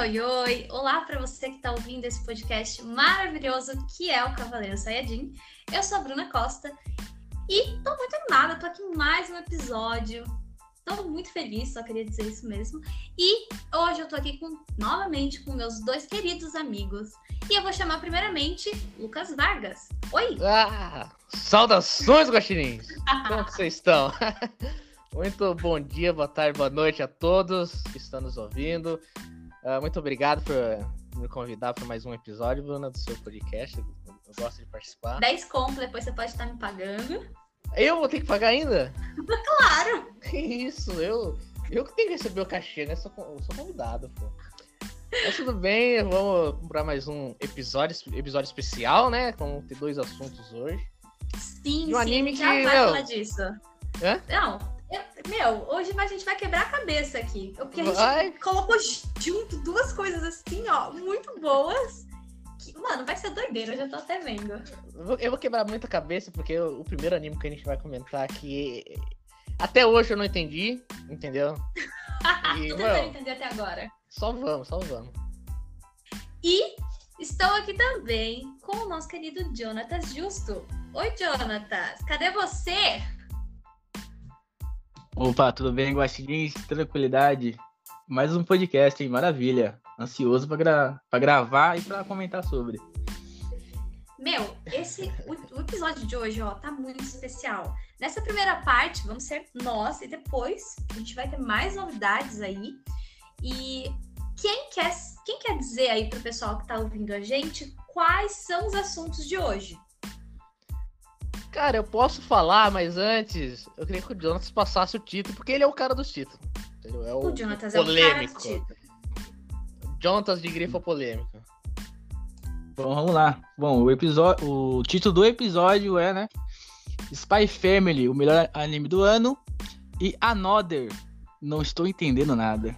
Oi, oi, oi! Olá para você que está ouvindo esse podcast maravilhoso que é o Cavaleiro Sayajin. Eu sou a Bruna Costa e tô muito animada, tô aqui em mais um episódio. Tô muito feliz, só queria dizer isso mesmo. E hoje eu tô aqui com, novamente com meus dois queridos amigos. E eu vou chamar primeiramente Lucas Vargas. Oi! Ah, saudações, guaxinins! Como vocês estão? Muito bom dia, boa tarde, boa noite a todos que estão nos ouvindo. Uh, muito obrigado por me convidar para mais um episódio, Bruna, do seu podcast. Eu gosto de participar. 10 conto, depois você pode estar me pagando. Eu vou ter que pagar ainda? claro! Que isso, eu, eu que tenho que receber o cachê, né? Sou, eu sou convidado, pô. Mas tudo bem, vamos para mais um episódio, episódio especial, né? Vamos ter dois assuntos hoje. Sim, um sim, anime já que, vai meu... falar disso. Hã? Não, eu, meu, hoje a gente vai quebrar a cabeça aqui. Porque a gente colocou junto duas coisas assim, ó, muito boas. Que, mano, vai ser doideira, eu já tô até vendo. Eu vou quebrar muita cabeça, porque o, o primeiro anime que a gente vai comentar aqui. Até hoje eu não entendi, entendeu? E, tô tentando entender até agora. Só vamos, só vamos. E estou aqui também com o nosso querido Jonatas Justo. Oi, Jonatas, cadê você? Opa, tudo bem, Guaxinins? Tranquilidade? Mais um podcast, hein? Maravilha. Ansioso para gra gravar e para comentar sobre. Meu, esse o, o, episódio de hoje, ó, tá muito especial. Nessa primeira parte, vamos ser nós e depois a gente vai ter mais novidades aí. E quem quer, quem quer dizer aí pro pessoal que tá ouvindo a gente quais são os assuntos de hoje? Cara, eu posso falar, mas antes eu queria que o Jonas passasse o título, porque ele é o cara dos títulos. Entendeu? É o, o Jonatas polêmico. é o cara Jonatas de grifa polêmica. Bom, vamos lá. Bom, o episódio, o título do episódio é, né? Spy Family, o melhor anime do ano, e Another. Não estou entendendo nada.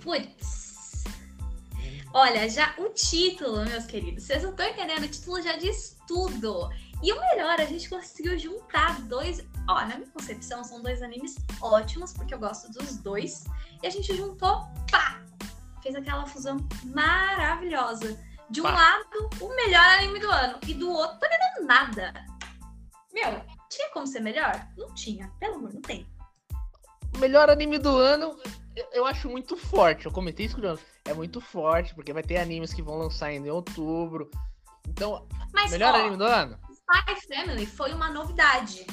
Putz. Olha, já o título, meus queridos, vocês não estão entendendo, o título já diz tudo. E o melhor, a gente conseguiu juntar dois. Ó, na minha concepção, são dois animes ótimos, porque eu gosto dos dois. E a gente juntou, pá! Fez aquela fusão maravilhosa. De um pá. lado, o melhor anime do ano, e do outro, não nada. Meu, tinha como ser melhor? Não tinha, pelo amor, não tem. O melhor anime do ano, eu acho muito forte. Eu comentei isso com o É muito forte, porque vai ter animes que vão lançar em outubro. Então, Mas, melhor ó, anime do ano? Spy Family foi uma novidade.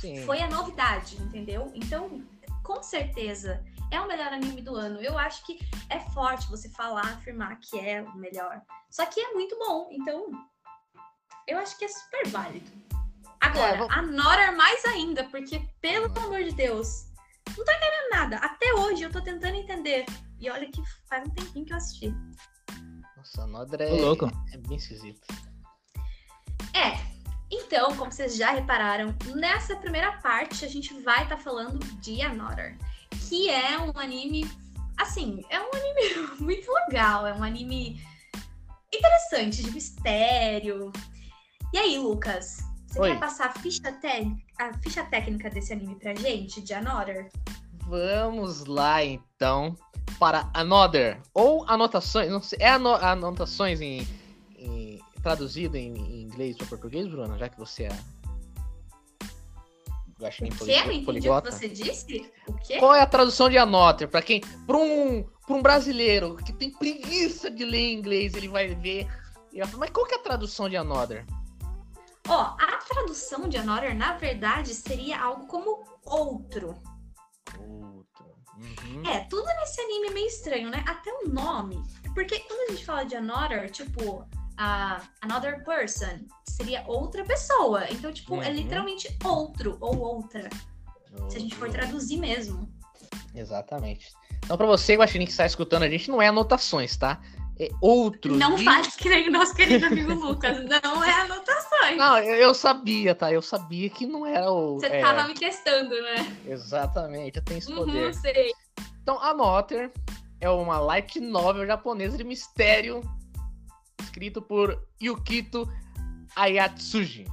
Sim. Foi a novidade, entendeu? Então, com certeza, é o melhor anime do ano. Eu acho que é forte você falar, afirmar que é o melhor. Só que é muito bom, então eu acho que é super válido. Agora, é, vou... a Nora mais ainda, porque, pelo hum. amor de Deus, não tô entendendo nada. Até hoje eu tô tentando entender. E olha que faz um tempinho que eu assisti. Nossa, a Nodra é, é bem esquisito. É. Então, como vocês já repararam, nessa primeira parte a gente vai estar tá falando de Another, que é um anime, assim, é um anime muito legal, é um anime interessante, de mistério. E aí, Lucas, você Oi. quer passar a ficha, a ficha técnica desse anime pra gente, de Another? Vamos lá, então, para Another, ou anotações, não sei, é anotações em traduzido em, em inglês para português, Bruna? Já que você é. Eu acho que o quê? Não entendi o que você disse? O quê? Qual é a tradução de Anotter? Para quem. Para um, pra um brasileiro que tem preguiça de ler inglês, ele vai ver. E vai falar, mas qual que é a tradução de Another? Ó, a tradução de Another, na verdade, seria algo como outro. Outro. Uhum. É, tudo nesse anime é meio estranho, né? Até o nome. Porque quando a gente fala de Another, tipo, uh, another person seria outra pessoa. Então, tipo, é uhum. é literalmente outro ou outra. Uhum. Se a gente for traduzir mesmo. Exatamente. Então, para você, Guaxinim, que está escutando a gente, não é anotações, tá? É outro. Não de... faz que nem o nosso querido amigo Lucas. Não é anotações. Não, eu, eu, sabia, tá? Eu sabia que não era o. Você é... tava me testando, né? Exatamente, eu tenho esse uhum, poder. Sei. Então, Anotter é uma light novel japonesa de mistério escrito por Yukito Ayatsuji.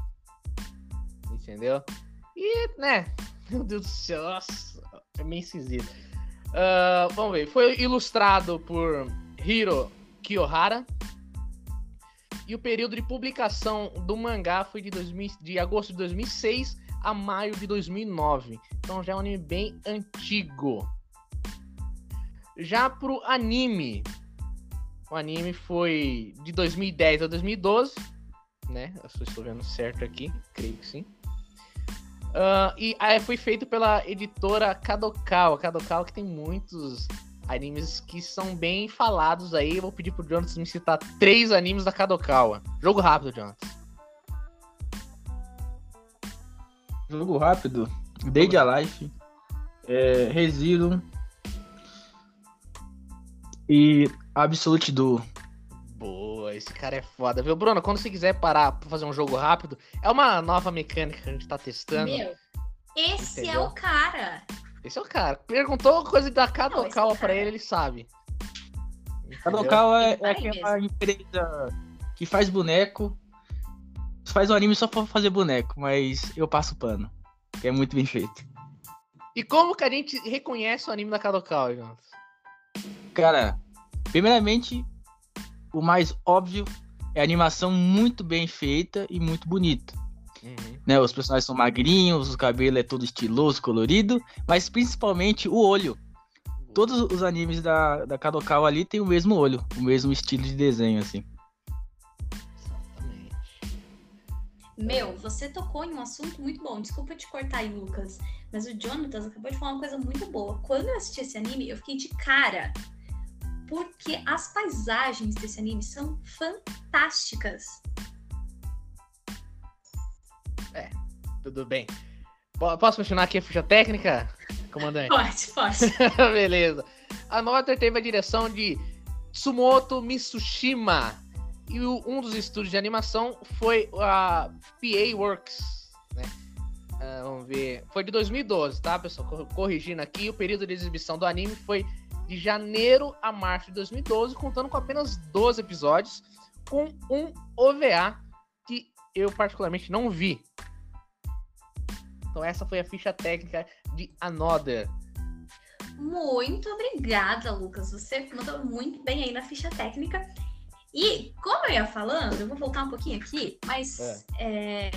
Entendeu? E, né, meu Deus do céu, nossa, é meio esquisito. Uh, vamos ver. Foi ilustrado por Hiro Kiyohara. E o período de publicação do mangá foi de, 2000, de agosto de 2006 a maio de 2009. Então já é um anime bem antigo. Já pro anime, o anime foi de 2010 a 2012, né? Eu estou vendo certo aqui, creio que sim. Uh, e aí foi feito pela editora Kadokawa. Kadokawa que tem muitos animes que são bem falados aí. Eu vou pedir pro Jonathan me citar três animes da Kadokawa. Jogo rápido, Jonathan. Jogo rápido. Dead Alive. É. E Absolute Duo. Boa, esse cara é foda, viu? Bruno, quando você quiser parar pra fazer um jogo rápido, é uma nova mecânica que a gente tá testando. Meu, esse entendeu? é o cara. Esse é o cara. Perguntou coisa da Kadokawa é pra ele, ele sabe. Kadokawa é, é aquela empresa que faz boneco. Faz um anime só pra fazer boneco, mas eu passo pano. Que é muito bem feito. E como que a gente reconhece o anime da Kadokawa, Jonas? Cara, primeiramente, o mais óbvio é a animação muito bem feita e muito bonita. Uhum. Né, os personagens são magrinhos, o cabelo é todo estiloso, colorido, mas principalmente o olho. Todos os animes da, da Kadokawa ali tem o mesmo olho, o mesmo estilo de desenho, assim. Meu, você tocou em um assunto muito bom. Desculpa te cortar aí, Lucas. Mas o Jonathan acabou de falar uma coisa muito boa. Quando eu assisti esse anime, eu fiquei de cara porque as paisagens desse anime são fantásticas. É, tudo bem. Posso continuar aqui a ficha técnica, comandante? Pode, pode. Beleza. A nota teve a direção de Tsumoto Mitsushima. E um dos estúdios de animação foi a PA Works. Né? Uh, vamos ver. Foi de 2012, tá, pessoal? Corrigindo aqui, o período de exibição do anime foi de janeiro a março de 2012, contando com apenas 12 episódios, com um OVA que eu particularmente não vi. Então essa foi a ficha técnica de Another. Muito obrigada, Lucas. Você mandou muito bem aí na ficha técnica. E como eu ia falando, eu vou voltar um pouquinho aqui, mas é. É,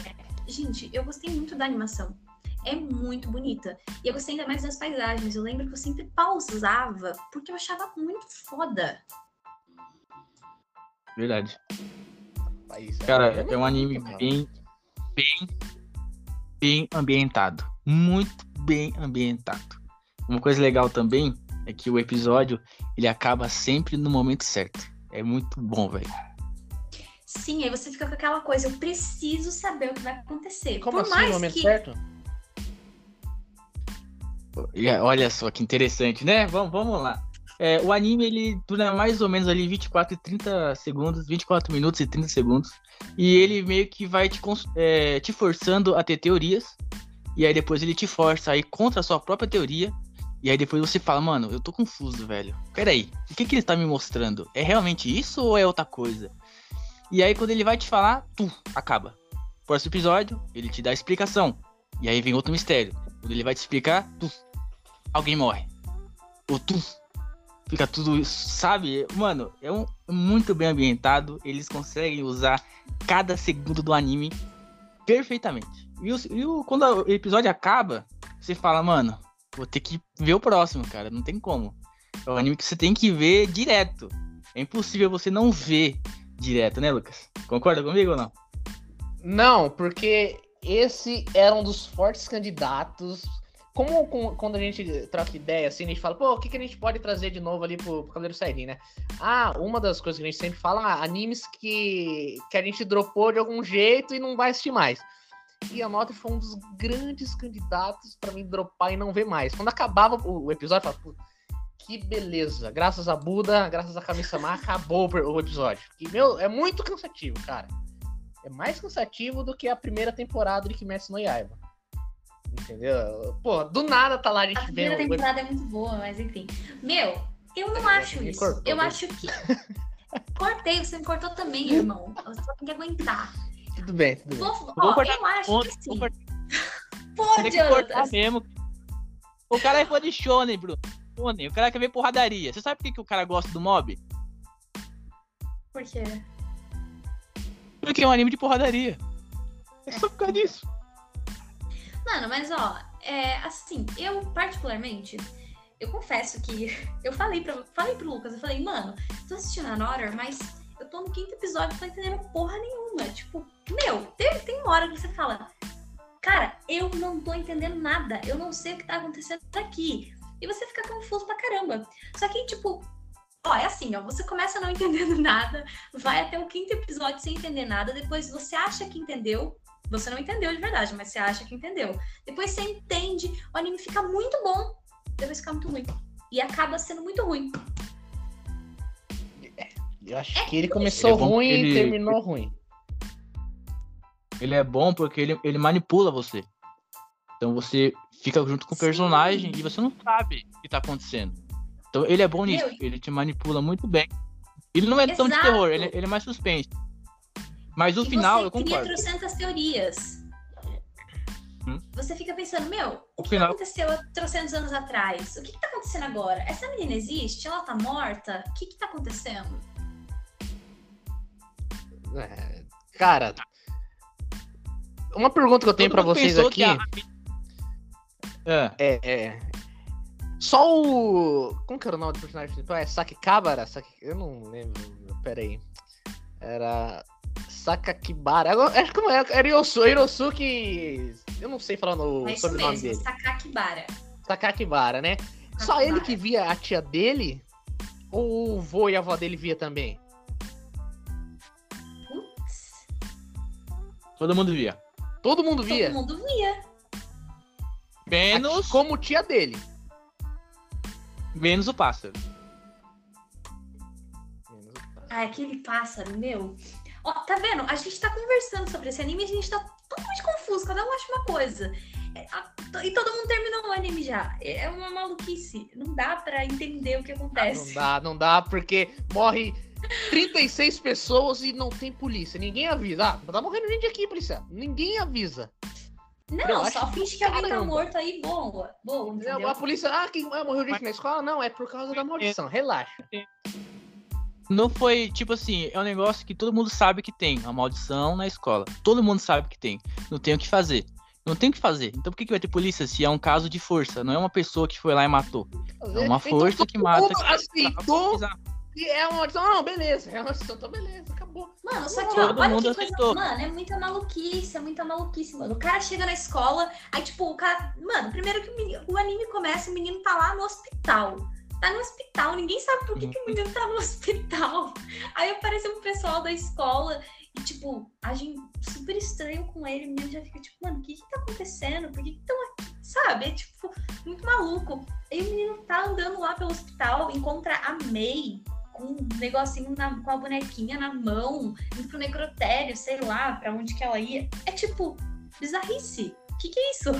gente, eu gostei muito da animação é muito bonita. E eu gostei ainda mais das paisagens. Eu lembro que eu sempre pausava porque eu achava muito foda. Verdade. Cara, é um anime bem, bem, bem ambientado. Muito bem ambientado. Uma coisa legal também é que o episódio ele acaba sempre no momento certo. É muito bom, velho. Sim, aí você fica com aquela coisa, eu preciso saber o que vai acontecer. Como Por assim, mais no momento que... certo? Olha só que interessante, né? Vamos, vamos lá. É, o anime ele dura mais ou menos ali 24 e 30 segundos, 24 minutos e 30 segundos. E ele meio que vai te, é, te forçando a ter teorias. E aí depois ele te força a ir contra a sua própria teoria. E aí depois você fala, mano, eu tô confuso, velho. Peraí, o que, que ele tá me mostrando? É realmente isso ou é outra coisa? E aí quando ele vai te falar, tu, acaba. Próximo episódio, ele te dá a explicação. E aí vem outro mistério. Quando ele vai te explicar, tu, alguém morre. Ou tu, fica tudo, sabe? Mano, é um muito bem ambientado. Eles conseguem usar cada segundo do anime perfeitamente. E, o, e o, quando o episódio acaba, você fala, mano, vou ter que ver o próximo, cara. Não tem como. É um anime que você tem que ver direto. É impossível você não ver direto, né, Lucas? Concorda comigo ou não? Não, porque esse era um dos fortes candidatos. Como, quando a gente troca ideia, assim, a gente fala, pô, o que, que a gente pode trazer de novo ali pro, pro Cavaleiro Saiyajin, né? Ah, uma das coisas que a gente sempre fala, ah, animes que, que a gente dropou de algum jeito e não vai assistir mais. E a Nota foi um dos grandes candidatos para mim dropar e não ver mais. Quando acabava o, o episódio, eu falava, que beleza. Graças a Buda, graças a Kami-sama, acabou o episódio. E, meu, é muito cansativo, cara é mais cansativo do que a primeira temporada de Kimetsu no Yaiba. Entendeu? Pô, do nada tá lá a gente A primeira vendo... temporada é muito boa, mas enfim. Meu, eu não é, acho isso. Cortou, eu acho que. Cortei, você me cortou também, irmão. Você só tem que aguentar. Tudo bem, tudo bem. Vou, ó, eu acho ponto, que sim. Pô, Tem que cortar mesmo. O cara é fã de Shonen, Bruno. shonen, o cara quer ver porradaria. Você sabe por que, que o cara gosta do mob? Por quê? Porque é um anime de porradaria. É só por causa disso. Mano, mas ó, é, assim, eu particularmente, eu confesso que eu falei, pra, falei pro Lucas, eu falei, mano, tô assistindo a Nora, mas eu tô no quinto episódio, não tô entendendo porra nenhuma. Tipo, meu, tem, tem uma hora que você fala, cara, eu não tô entendendo nada, eu não sei o que tá acontecendo aqui. E você fica confuso pra caramba. Só que, tipo, ó, é assim, ó, você começa não entendendo nada, vai até o quinto episódio sem entender nada, depois você acha que entendeu, você não entendeu de verdade, mas você acha que entendeu. Depois você entende, o anime fica muito bom, depois fica muito ruim. E acaba sendo muito ruim. É, eu acho é que ele começou ele é ruim ele... e terminou ruim. Ele é bom porque ele, ele manipula você. Então você fica junto com o personagem Sim. e você não sabe o que tá acontecendo. Então ele é bom nisso, Meu, ele te manipula muito bem. Ele não é Exato. tão de terror, ele, ele é mais suspense. Mas o e final, eu concordo. Você cria trocentas teorias. Hum? Você fica pensando, meu, o, o que final... aconteceu há trocentos anos atrás? O que, que tá acontecendo agora? Essa menina existe? Ela tá morta? O que que tá acontecendo? É, cara, uma pergunta que eu tenho para vocês aqui. A... É. é, é. Só o. Como que era o nome do personagem principal? É Sakikabara? Saki... Eu não lembro. Pera aí. Era. Sakakibara. Acho que não era. Era Yosu, Hirosuke. Eu não sei falar no é sobrenome dele. Sakakibara. Sakakibara, né? Sakakibara. Só ele que via a tia dele? Ou o vô e a avó dele via também? Putz. Todo mundo via. Todo mundo via? Todo mundo via. Menos. Como tia dele. Menos o pássaro. Ah, aquele pássaro, meu. Ó, tá vendo? A gente tá conversando sobre esse anime e a gente tá totalmente confuso. Cada um acha uma coisa. É, e todo mundo terminou o anime já. É uma maluquice. Não dá pra entender o que acontece. Não dá, não dá, porque morre 36 pessoas e não tem polícia. Ninguém avisa. Ah, tá morrendo gente aqui, polícia. Ninguém avisa. Não, só finge que alguém tá morto aí, boa. Boa, entendeu? A polícia, ah, quem morreu gente na escola? Não, é por causa da maldição. Relaxa. Não foi, tipo assim, é um negócio que todo mundo sabe que tem. A maldição na escola. Todo mundo sabe que tem. Não tem o que fazer. Não tem o que fazer. Então por que, que vai ter polícia se é um caso de força? Não é uma pessoa que foi lá e matou. É uma então, força que mata. Que aceitou e é uma maldição. Não, beleza. É uma maldição, então beleza, acabou. Mano, só que, ó, Todo olha que coisa. Mano, é muita maluquice, é muita maluquice, mano. O cara chega na escola, aí, tipo, o cara. Mano, primeiro que o, menino, o anime começa, o menino tá lá no hospital. Tá no hospital, ninguém sabe por que, que o menino tá no hospital. Aí aparece um pessoal da escola e, tipo, agem super estranho com ele. O menino já fica, tipo, mano, o que que tá acontecendo? Por que que estão aqui? Sabe? É, tipo, muito maluco. Aí o menino tá andando lá pelo hospital, encontra a May, com um negocinho na, com a bonequinha na mão, indo pro necrotério, sei lá, pra onde que ela ia. É tipo, bizarrice. O que, que é isso?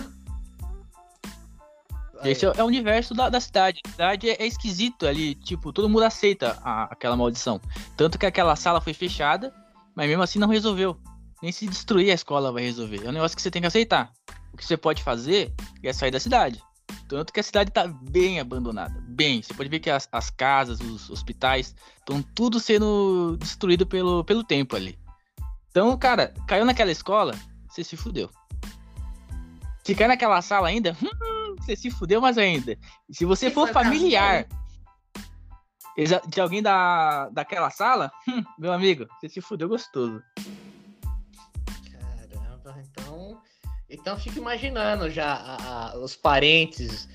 Esse é o universo da, da cidade. A cidade é, é, esquisito ali, tipo, todo mundo aceita a, aquela maldição. Tanto que aquela sala foi fechada, mas mesmo assim não resolveu. Nem se destruir a escola vai resolver. É um negócio que você tem que aceitar. O que você pode fazer é sair da cidade. Tanto que a cidade está bem abandonada. Bem, você pode ver que as, as casas, os hospitais, estão tudo sendo destruído pelo, pelo tempo ali. Então, cara, caiu naquela escola, você se fudeu. Se cair naquela sala ainda, hum, você se fudeu mais ainda. E se você for familiar de alguém da, daquela sala, hum, meu amigo, você se fudeu gostoso. Então fica imaginando já a, a, os parentes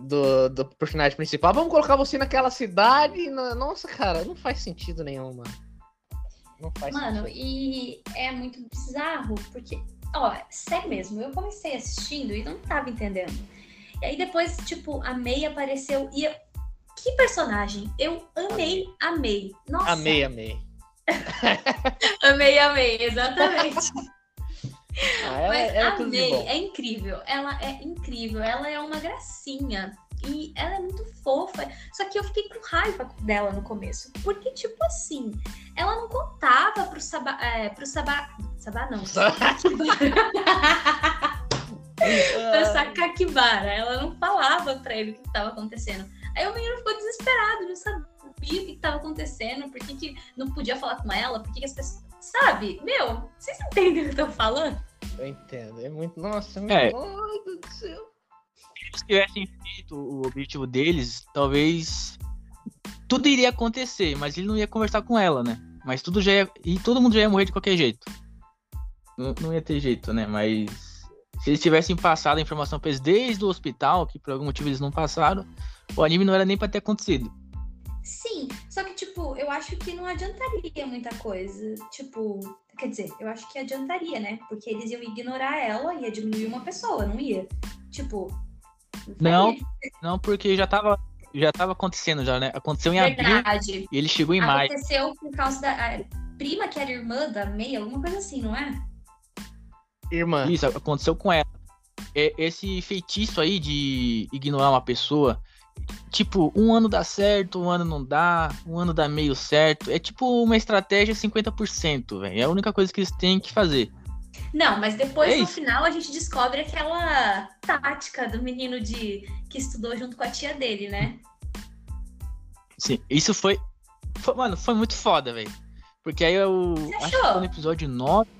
do, do personagem principal. Vamos colocar você naquela cidade. Na... Nossa, cara, não faz sentido nenhum, mano. Não faz mano, sentido. e é muito bizarro, porque, ó, sério mesmo, eu comecei assistindo e não tava entendendo. E aí depois, tipo, a May apareceu e. Eu... Que personagem! Eu amei, amei. Nossa. Amei, amei. amei, amei, exatamente. Ah, ela, Mas ela é, é incrível. Ela é incrível. Ela é uma gracinha. E ela é muito fofa. Só que eu fiquei com raiva dela no começo. Porque, tipo assim, ela não contava pro Sabá. É, pro Sabá. Sabá não. da Sakakibara. Ela não falava pra ele o que estava acontecendo. Aí o menino ficou desesperado, não sabia o que estava acontecendo, por que, que não podia falar com ela, por que, que as pessoas. Sabe? Meu, vocês entendem o que eu tô falando? Eu entendo. É muito. Nossa, é. É. Meu Deus do céu. Se eles tivessem feito o objetivo deles, talvez tudo iria acontecer, mas ele não ia conversar com ela, né? Mas tudo já ia. E todo mundo já ia morrer de qualquer jeito. Não, não ia ter jeito, né? Mas se eles tivessem passado a informação pra eles desde o hospital, que por algum motivo eles não passaram, o anime não era nem pra ter acontecido. Sim, só que, tipo, eu acho que não adiantaria muita coisa. Tipo, quer dizer, eu acho que adiantaria, né? Porque eles iam ignorar ela, ia diminuir uma pessoa, não ia. Tipo. Não, não, porque já tava, já tava acontecendo já, né? Aconteceu em Verdade. abril e ele chegou em maio. Aconteceu por causa da prima que era irmã da Meia, alguma coisa assim, não é? Irmã. Isso, aconteceu com ela. Esse feitiço aí de ignorar uma pessoa tipo, um ano dá certo, um ano não dá, um ano dá meio certo. É tipo uma estratégia 50%, velho. É a única coisa que eles têm que fazer. Não, mas depois é no final a gente descobre aquela tática do menino de que estudou junto com a tia dele, né? Sim, isso foi, foi mano, foi muito foda, velho. Porque aí eu acho que no episódio 9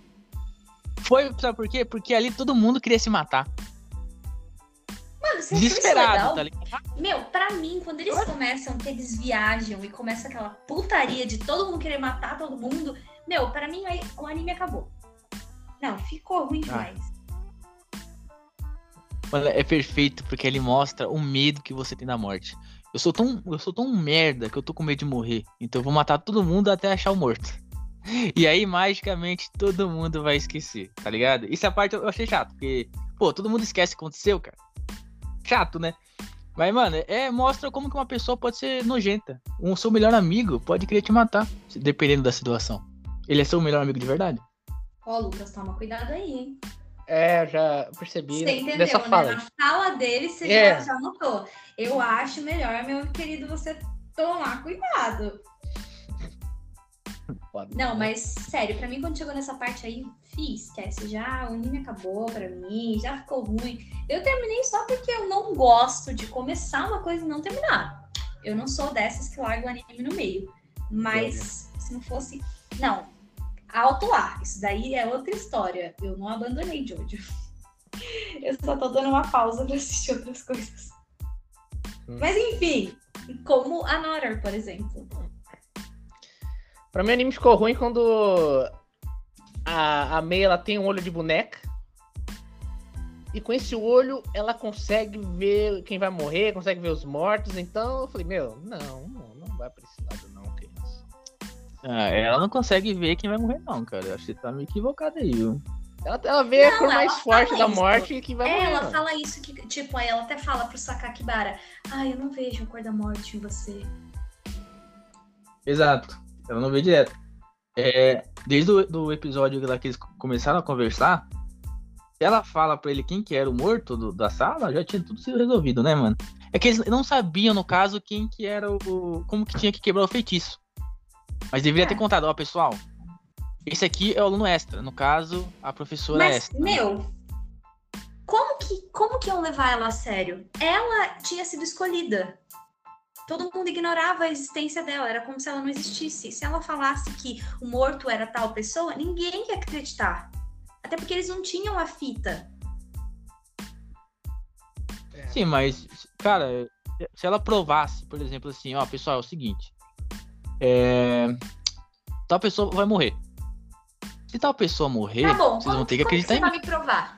foi, sabe por quê? Porque ali todo mundo queria se matar. Mano, você Desesperado, tá ligado? Meu, pra mim, quando eles começam, que eles viajam e começa aquela putaria de todo mundo querer matar todo mundo, meu, pra mim aí, o anime acabou. Não, ficou ruim ah. demais. Mano, é perfeito porque ele mostra o medo que você tem da morte. Eu sou tão, eu sou tão merda que eu tô com medo de morrer. Então eu vou matar todo mundo até achar o morto. E aí, magicamente, todo mundo vai esquecer, tá ligado? Isso é a parte eu achei chato, porque, pô, todo mundo esquece o que aconteceu, cara chato, né? Mas, mano, é, mostra como que uma pessoa pode ser nojenta. Um seu melhor amigo pode querer te matar, dependendo da situação. Ele é seu melhor amigo de verdade? Ó, oh, Lucas, toma cuidado aí, hein? É, já percebi. Você entendeu, dessa né? Fala. Na fala dele, você é. já, já notou. Eu acho melhor, meu querido, você tomar cuidado. Pode não, mas sério, pra mim, quando chegou nessa parte aí, fi, esquece, já o anime acabou pra mim, já ficou ruim. Eu terminei só porque eu não gosto de começar uma coisa e não terminar. Eu não sou dessas que largam o anime no meio. Mas se não fosse. Não. Alto lá. Isso daí é outra história. Eu não abandonei Jojo. Eu só tô dando uma pausa pra assistir outras coisas. Hum. Mas enfim, como Another, por exemplo. Pra mim, o anime ficou ruim quando a, a Mei ela tem um olho de boneca. E com esse olho ela consegue ver quem vai morrer, consegue ver os mortos. Então eu falei, meu, não, não, vai pra esse lado, não, criança. Ah, ela não consegue ver quem vai morrer, não, cara. Eu acho que você tá meio equivocado aí, viu? Ela, ela vê não, a cor mais forte da morte que vai é, morrer. Ela não. fala isso, que, tipo, aí ela até fala pro Sakakibara, ah, eu não vejo a cor da morte em você. Exato. Ela não vê direto. É, desde o do episódio lá que eles começaram a conversar, ela fala pra ele quem que era o morto do, da sala, já tinha tudo sido resolvido, né, mano? É que eles não sabiam, no caso, quem que era o. como que tinha que quebrar o feitiço. Mas deveria é. ter contado, ó, pessoal. Esse aqui é o aluno extra. No caso, a professora Mas, extra. Meu, como que, como que iam levar ela a sério? Ela tinha sido escolhida todo mundo ignorava a existência dela, era como se ela não existisse. Se ela falasse que o morto era tal pessoa, ninguém ia acreditar. Até porque eles não tinham a fita. É. Sim, mas, cara, se ela provasse, por exemplo, assim, ó, pessoal, é o seguinte. É... Tal pessoa vai morrer. Se tal pessoa morrer, tá bom, vocês vão ter que acreditar em mim. Você vai me provar?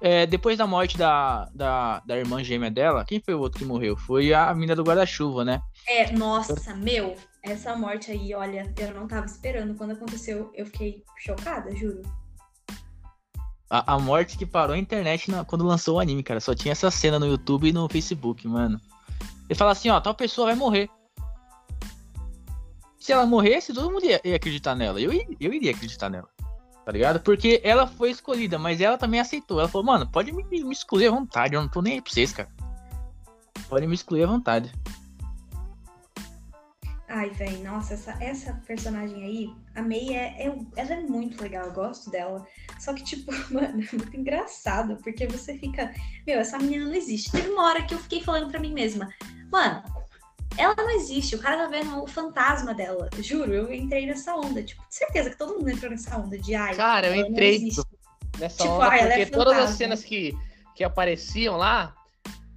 É, depois da morte da, da, da irmã gêmea dela, quem foi o outro que morreu? Foi a mina do guarda-chuva, né? É, nossa, meu, essa morte aí, olha, eu não tava esperando. Quando aconteceu, eu fiquei chocada, juro. A, a morte que parou a internet na, quando lançou o anime, cara. Só tinha essa cena no YouTube e no Facebook, mano. Ele fala assim, ó, tal pessoa vai morrer. Se ela morresse, todo mundo ia, ia acreditar nela. Eu, eu iria acreditar nela tá ligado? Porque ela foi escolhida, mas ela também aceitou. Ela falou, mano, pode me, me excluir à vontade, eu não tô nem aí pra vocês, cara. Pode me excluir à vontade. Ai, velho, nossa, essa, essa personagem aí, a May, é, é, ela é muito legal, eu gosto dela. Só que, tipo, mano, é muito engraçado, porque você fica, meu, essa menina não existe. Teve uma hora que eu fiquei falando pra mim mesma, mano, ela não existe, o cara tá vendo o fantasma dela. Juro, eu entrei nessa onda. Tipo, certeza que todo mundo entrou nessa onda de ai. Cara, eu entrei nessa tipo, onda porque é todas as cenas que, que apareciam lá,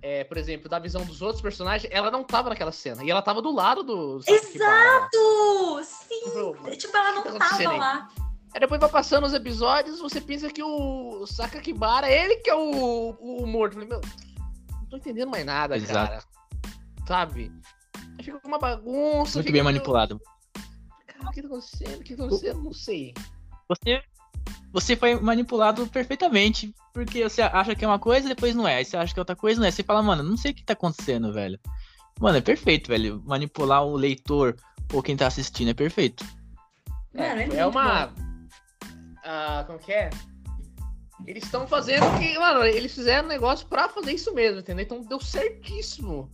é, por exemplo, da visão dos outros personagens, ela não tava naquela cena. E ela tava do lado do. Exato! Sim! tipo, ela não tá tava lá. Aí depois vai passando os episódios, você pensa que o Sakakibara, ele que é o, o morto. Falei, meu, não tô entendendo mais nada, Exato. cara. Sabe? Aí fica uma bagunça. Muito bem manipulado. Cara, o que tá acontecendo? O que tá acontecendo? Não sei. Você você foi manipulado perfeitamente, porque você acha que é uma coisa e depois não é. Aí você acha que é outra coisa não é. Você fala, mano, não sei o que tá acontecendo, velho. Mano, é perfeito, velho. Manipular o leitor ou quem tá assistindo é perfeito. É, é, é uma. Ah, como que é? Eles estão fazendo que. Mano, eles fizeram um negócio pra fazer isso mesmo, entendeu? Então deu certíssimo.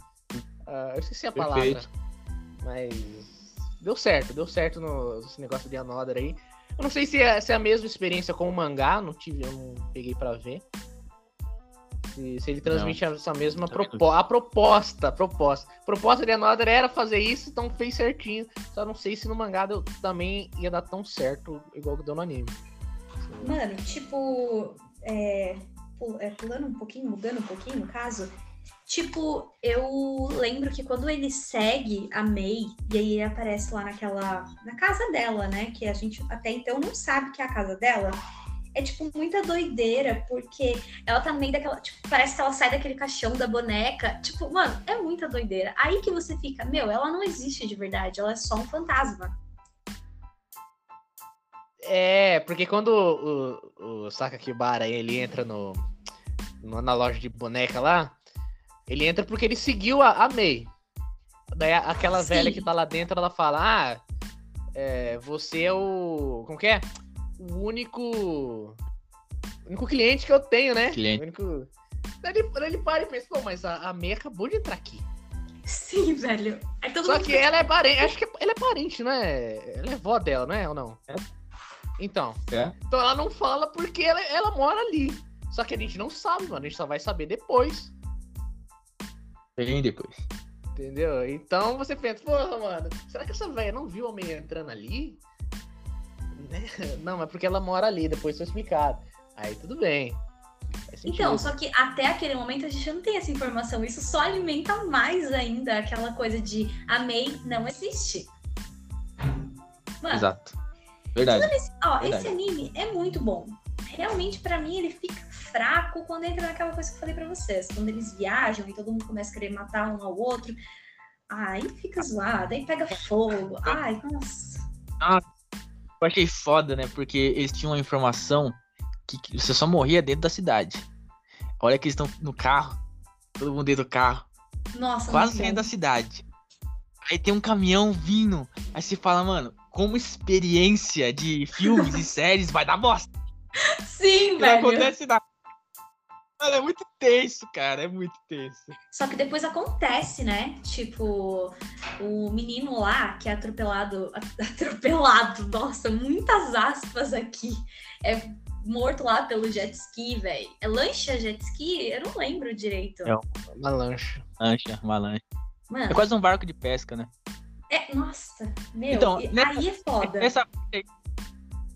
Uh, eu esqueci a perfeito. palavra. Mas. Deu certo, deu certo no, nesse negócio de Another aí. Eu não sei se é, se é a mesma experiência com o mangá, não tive, eu não peguei para ver. Se, se, ele transmite não. essa mesma propo a proposta, proposta. A proposta de Another era fazer isso, então fez certinho. Só não sei se no mangá deu, também ia dar tão certo igual que deu no anime. Mano, tipo, é, é, pulando um pouquinho, mudando um pouquinho no caso, Tipo, eu lembro que quando ele segue a May, e aí ele aparece lá naquela. na casa dela, né? Que a gente até então não sabe que é a casa dela. É, tipo, muita doideira, porque ela tá meio daquela. Tipo, parece que ela sai daquele caixão da boneca. Tipo, mano, é muita doideira. Aí que você fica, meu, ela não existe de verdade, ela é só um fantasma. É, porque quando o, o, o Sakakibara ele entra no, no, na loja de boneca lá, ele entra porque ele seguiu a, a May. Daí aquela Sim. velha que tá lá dentro, ela fala: Ah, é, você é o. Como que é? O único. O único cliente que eu tenho, né? Cliente. O único. Daí ele, ele para e pensa, pô, mas a, a May acabou de entrar aqui. Sim, velho. Só que ela é parente, acho que ela é parente, não é? Ela é vó dela, não é ou não? É. Então. É. Então ela não fala porque ela, ela mora ali. Só que a gente não sabe, mano. A gente só vai saber depois. Bem depois. Entendeu? Então você pensa, porra, mano, será que essa velha não viu o homem entrando ali? Né? Não, é porque ela mora ali, depois foi explicado. Aí tudo bem. Então, só que até aquele momento a gente não tem essa informação. Isso só alimenta mais ainda aquela coisa de a May não existe. Mano, Exato. Verdade. Esse, ó, Verdade. esse anime é muito bom. Realmente, para mim, ele fica fraco quando entra naquela coisa que eu falei para vocês. Quando eles viajam e todo mundo começa a querer matar um ao outro. Aí fica zoado, aí pega fogo. Ai, nossa. Ah, eu achei foda, né? Porque eles tinham uma informação que, você só morria dentro da cidade. Olha que eles estão no carro, todo mundo dentro do carro. Nossa, Quase saindo da cidade. Aí tem um caminhão vindo. Aí você fala, mano, como experiência de filmes e séries vai dar bosta. Sim, velho. Não acontece nada. Mano, é muito tenso, cara. É muito tenso. Só que depois acontece, né? Tipo, o menino lá que é atropelado. Atropelado, nossa, muitas aspas aqui. É morto lá pelo jet ski, velho. É lancha jet ski? Eu não lembro direito. É uma lancha. Lancha, uma lancha. Mano, é quase um barco de pesca, né? É, nossa, meu, então, nessa, aí é foda. Nessa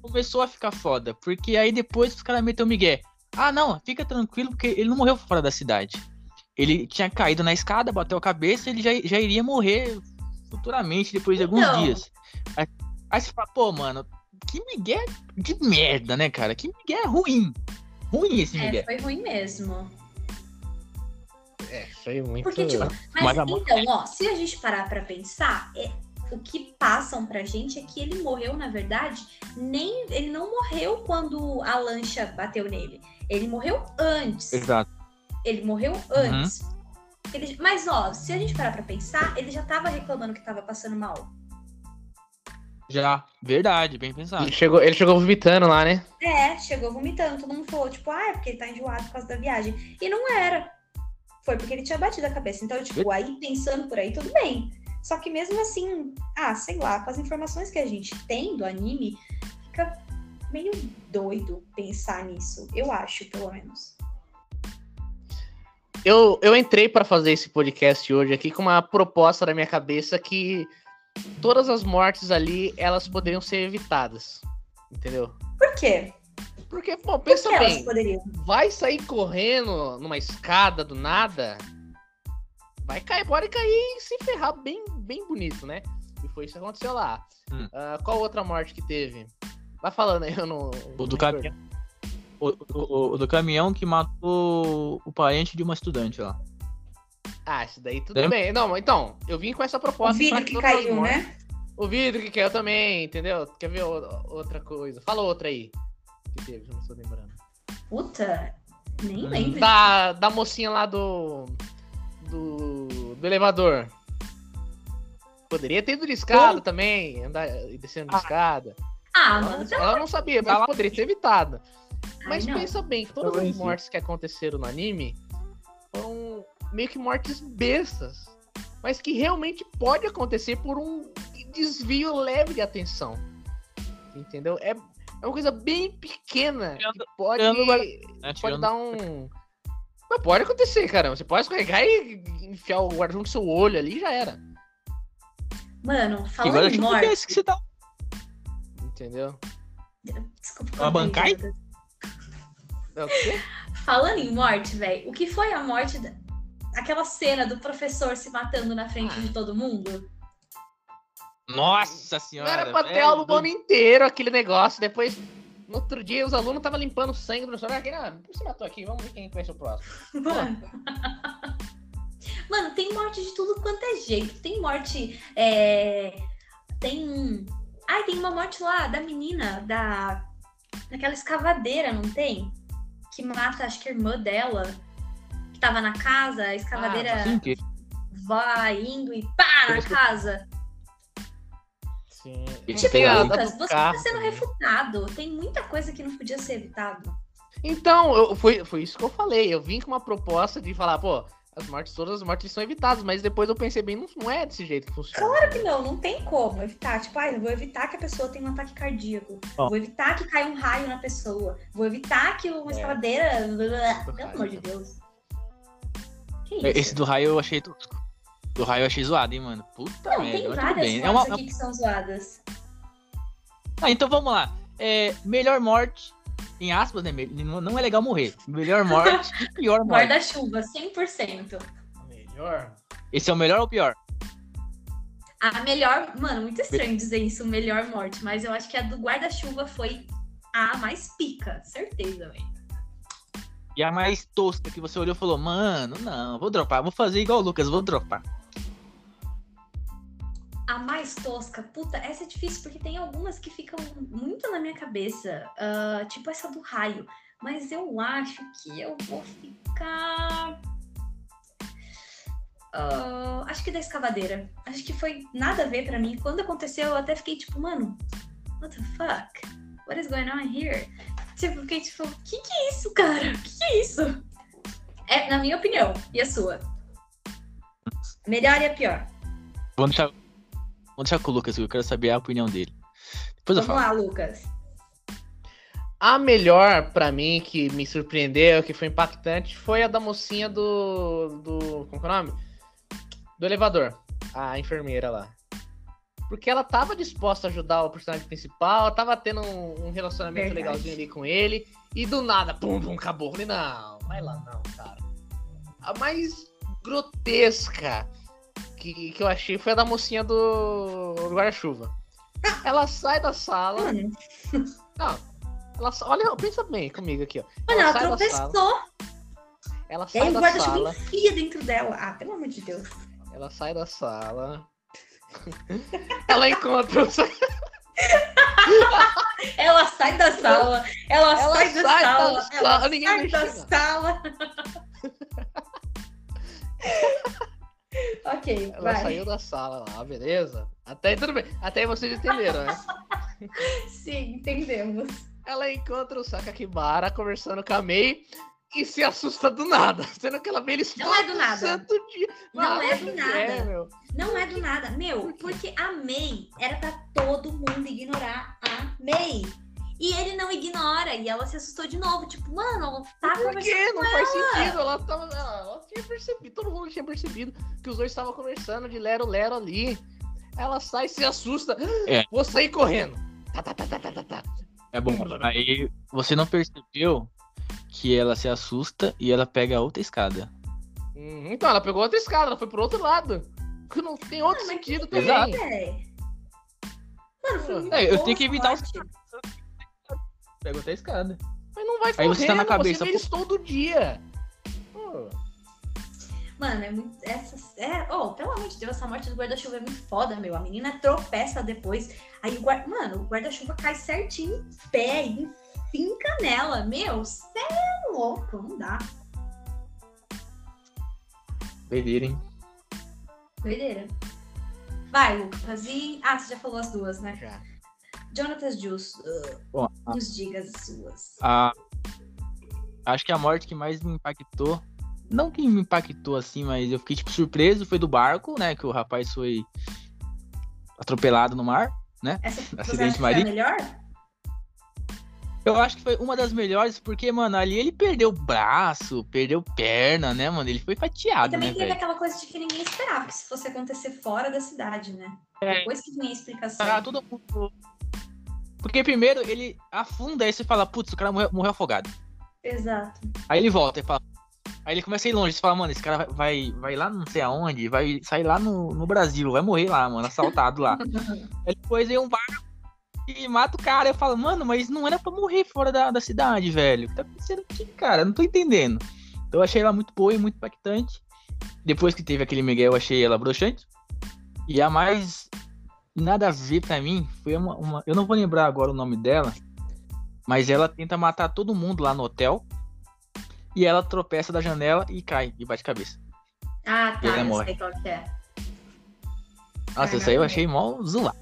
começou a ficar foda, porque aí depois os caras meteu o Miguel. Ah, não, fica tranquilo, porque ele não morreu fora da cidade. Ele tinha caído na escada, bateu a cabeça, ele já, já iria morrer futuramente, depois de alguns então... dias. Aí, aí, você fala, pô, mano, que Miguel de merda, né, cara? Que Miguel ruim. Ruim esse Miguel. É, foi ruim mesmo. É, foi muito... Porque, tipo, mas, mas então, ó, se a gente parar pra pensar, é, o que passam pra gente é que ele morreu, na verdade, nem ele não morreu quando a lancha bateu nele. Ele morreu antes. Exato. Ele morreu antes. Uhum. Ele, mas, ó, se a gente parar pra pensar, ele já tava reclamando que tava passando mal. Já, verdade, bem pensado. Ele chegou, ele chegou vomitando lá, né? É, chegou vomitando. Todo mundo falou, tipo, ah, é porque ele tá enjoado por causa da viagem. E não era. Foi porque ele tinha batido a cabeça. Então, tipo, aí pensando por aí, tudo bem. Só que mesmo assim, ah, sei lá, com as informações que a gente tem do anime, fica meio doido pensar nisso. Eu acho, pelo menos. Eu, eu entrei para fazer esse podcast hoje aqui com uma proposta na minha cabeça que todas as mortes ali, elas poderiam ser evitadas. Entendeu? Por quê? Porque, pô, pensa Por bem. Vai sair correndo numa escada do nada, vai cair, pode cair e se ferrar bem, bem bonito, né? E foi isso que aconteceu lá. Hum. Uh, qual outra morte que teve? Vai falando aí, eu não. O do caminhão. O, o, o, do caminhão que matou o parente de uma estudante lá. Ah, isso daí tudo bem. Não, então, eu vim com essa proposta. O vidro que caiu, né? O vidro que caiu também, entendeu? Quer ver outra coisa? Fala outra aí. Que teve, não estou lembrando. Puta, nem hum. lembro. Da, da mocinha lá do, do. do elevador. Poderia ter ido de escada oh. também, andar descendo de ah. escada. Ah, ela, mano. Ela não sabia, mas ela... poderia ser evitada. Mas Ai, pensa bem, todas as mortes que aconteceram no anime foram meio que mortes bestas. Mas que realmente pode acontecer por um desvio leve de atenção. Entendeu? É, é uma coisa bem pequena que pode, é, pode dar um. Mas pode acontecer, cara. Você pode escorregar e enfiar o guarda no seu olho ali e já era. Mano, falando Agora, em morte... É que você tá... Entendeu? Desculpa. Uma bancai? É o quê? Falando em morte, velho, o que foi a morte da... Aquela cena do professor se matando na frente ah. de todo mundo? Nossa senhora! Não era pra ter aula o ano inteiro aquele negócio. Depois, no outro dia, os alunos estavam limpando sangue do professor. Ah, você matou aqui, vamos ver quem vai ser o próximo. Mano. Mano, tem morte de tudo quanto é jeito. Tem morte. É... Tem. Ai, tem uma morte lá da menina, da. Daquela escavadeira, não tem? Que mata, acho que a irmã dela, que tava na casa, a escavadeira ah, assim que... vai indo e pá na casa. Sim. E, tipo, Lucas, você tá sendo refutado. Tem muita coisa que não podia ser evitado. Então, eu, foi, foi isso que eu falei. Eu vim com uma proposta de falar, pô, as mortes, todas as mortes são evitadas, mas depois eu pensei bem, não, não é desse jeito que funciona. Claro que não, não tem como evitar. Tipo, ah, eu vou evitar que a pessoa tenha um ataque cardíaco. Oh. Vou evitar que caia um raio na pessoa. Vou evitar que uma é. escavadeira. Pelo amor de Deus. Esse do raio eu achei tosco. Do raio eu achei zoado, hein, mano. Puta não, merda. Tem várias é uma... aqui que são zoadas. Ah, então vamos lá. É, melhor morte, em aspas, né? Não é legal morrer. Melhor morte e pior morte. Guarda-chuva, 100%. Melhor? Esse é o melhor ou o pior? A melhor, mano, muito estranho dizer isso, melhor morte, mas eu acho que a do guarda-chuva foi a mais pica, certeza, velho. E a mais tosca que você olhou e falou, mano, não, vou dropar, vou fazer igual o Lucas, vou dropar. A mais tosca, puta, essa é difícil porque tem algumas que ficam muito na minha cabeça, uh, tipo essa do raio. Mas eu acho que eu vou ficar. Uh, acho que da escavadeira. Acho que foi nada a ver para mim. Quando aconteceu, eu até fiquei tipo, mano, what the fuck? What is going on here? Tipo, fiquei tipo, que que é isso, cara? Que que é isso? É, na minha opinião. E a sua? Melhor e a pior? Vamos deixar, Vamos deixar com o Lucas, eu quero saber a opinião dele. Depois Vamos eu falo. lá, Lucas. A melhor para mim, que me surpreendeu, que foi impactante, foi a da mocinha do. do como é o nome? Do elevador. A enfermeira lá. Porque ela tava disposta a ajudar o personagem principal, ela tava tendo um, um relacionamento Verdade. legalzinho ali com ele, e do nada, pum, pum, acabou. Falei, não, vai lá não, cara. A mais grotesca que, que eu achei foi a da mocinha do, do guarda-chuva. Ela sai da sala. Não, ela, olha, pensa bem comigo aqui, ó. Olha, ela, ela tropeçou. Ela sai e aí, da o guarda-chuva enfia dentro dela. Ah, pelo amor de Deus. Ela sai da sala. ela encontra o... ela sai da sala. Ela, ela sai, da, sai sala, da sala. Ela sai da sala. ok, Ela vai. saiu da sala lá, beleza? Até aí tudo bem. Até aí vocês entenderam, né? Sim, entendemos. Ela encontra o Sakakibara conversando com a Mei e se assusta do nada. Sendo que ela vê eles Não é do nada. Santo dia. Não, é do nada. É, meu. Não é do nada. Meu, porque a May era pra todo mundo ignorar a May. E ele não ignora, e ela se assustou de novo. Tipo, mano, tá Por quê? Não faz sentido. Ela, tava, ela, ela tinha percebido, todo mundo tinha percebido que os dois estavam conversando de lero-lero ali. Ela sai se assusta. É. Vou sair correndo. Tá, tá, tá, tá, tá, tá. tá. É bom. Aí você não percebeu que ela se assusta e ela pega outra escada. Hum, então, ela pegou outra escada, ela foi pro outro lado. Que não tem outro Mano, sentido também. Exato. Mano, foi é, eu tenho que evitar os. Pega outra escada. Mas não vai correndo, Aí você tá na cabeça. Você vê todo dia. Mano, é muito. Essa, é, oh, pelo amor de Deus, essa morte do guarda-chuva é muito foda, meu. A menina tropeça depois. Aí o guarda. Mano, o guarda-chuva cai certinho em pé e finca nela. Meu, cê é louco, não dá. Doideira, hein? Doideira. Vai, Lucas. E. Ah, você já falou as duas, né? Já. Jonathan Juice, uh, nos diga as suas. A... Acho que a morte que mais me impactou não que me impactou assim, mas eu fiquei tipo surpreso, foi do barco, né? Que o rapaz foi atropelado no mar, né? Essa, Acidente marítimo. melhor? Eu acho que foi uma das melhores, porque, mano, ali ele perdeu braço, perdeu perna, né, mano? Ele foi fatiado, e também né, teve véio? aquela coisa de que ninguém esperava que isso fosse acontecer fora da cidade, né? É. Depois que vinha a explicação. Ah, todo mundo... Porque primeiro ele afunda e você fala, putz, o cara morreu, morreu afogado. Exato. Aí ele volta e fala, Aí ele começa a ir longe, você fala, mano, esse cara vai, vai lá não sei aonde, vai sair lá no, no Brasil, vai morrer lá, mano, assaltado lá. Aí depois vem um barco e mata o cara. Eu falo, mano, mas não era pra morrer fora da, da cidade, velho. O que tá acontecendo aqui, cara? Não tô entendendo. Então eu achei ela muito boa e muito impactante. Depois que teve aquele Miguel, eu achei ela broxante. E a mais nada a ver pra mim foi uma, uma. Eu não vou lembrar agora o nome dela, mas ela tenta matar todo mundo lá no hotel e ela tropeça da janela e cai e bate cabeça. Ah, tá, morre. sei qual que é. Nossa, isso aí eu achei mó zoado.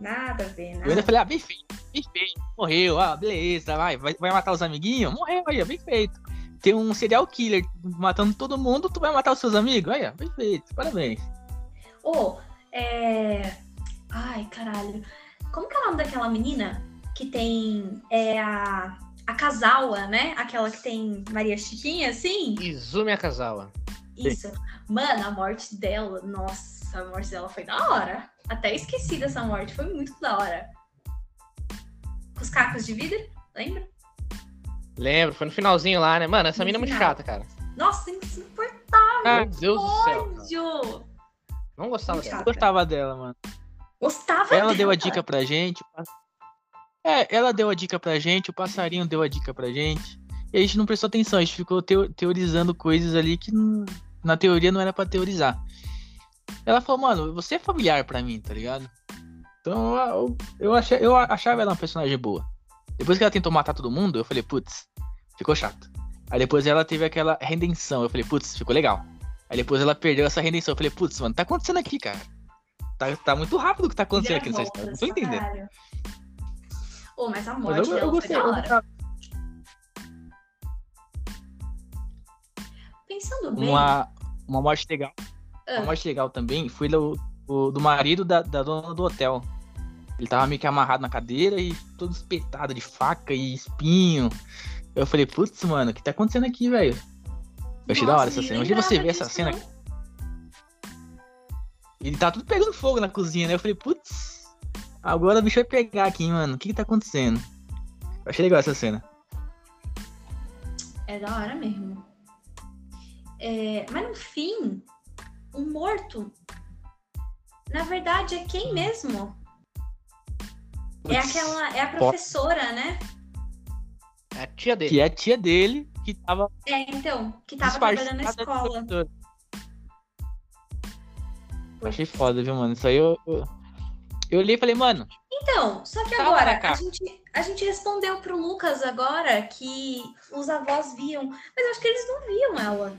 Nada a ver, nada. Eu ainda falei, ah, bem feito, bem feito. Morreu, ah, beleza, vai, vai, vai matar os amiguinhos? Morreu aí, bem feito. Tem um serial killer matando todo mundo, tu vai matar os seus amigos? Aí, bem feito, parabéns. Ô, oh, é. Ai, caralho. Como que é o nome daquela menina que tem. É a a Kazawa, né? Aquela que tem Maria Chiquinha, assim. Izumi Akazawa. Isso. Mano, a morte dela, nossa, a morte dela foi da hora. Até esqueci dessa morte, foi muito da hora. Com os cacos de vidro, lembra? Lembro, foi no finalzinho lá, né? Mano, essa no mina final. é muito chata, cara. Nossa, insuportável. Meu Deus ódio. do céu. Não gostava dela. Não gostava dela, mano. Gostava Ela dela. deu a dica pra gente. É, ela deu a dica pra gente, o passarinho deu a dica pra gente. E a gente não prestou atenção, a gente ficou teorizando coisas ali que na teoria não era para teorizar. Ela falou, mano, você é familiar para mim, tá ligado? Então eu, eu, achei, eu achava ela uma personagem boa. Depois que ela tentou matar todo mundo, eu falei, putz, ficou chato. Aí depois ela teve aquela redenção, eu falei, putz, ficou legal. Aí depois ela perdeu essa redenção, eu falei, putz, mano, tá acontecendo aqui, cara. Tá, tá muito rápido o que tá acontecendo aqui nessa história. Não tô entendendo. Caralho. Pô, mas a morte mas eu, eu gostei, foi da hora. Pensando bem. Uma, uma morte legal. Ah. Uma morte legal também foi do, do marido da, da dona do hotel. Ele tava meio que amarrado na cadeira e todo espetado de faca e espinho. Eu falei, putz, mano, o que tá acontecendo aqui, velho? Eu achei da hora essa cena. Imagina você ver essa cena. Ele tá tudo pegando fogo na cozinha, né? Eu falei, putz, Agora o bicho vai pegar aqui, mano. O que que tá acontecendo? Eu achei legal essa cena. É da hora mesmo. É, mas no fim, o morto, na verdade, é quem mesmo? É aquela. É a professora, né? É a tia dele. Que é a tia dele que tava. É, então, que tava trabalhando na escola. Achei foda, viu, mano? Isso aí eu, eu, eu li e falei, mano. Então, só que agora, a gente, a gente respondeu pro Lucas agora que os avós viam, mas acho que eles não viam ela.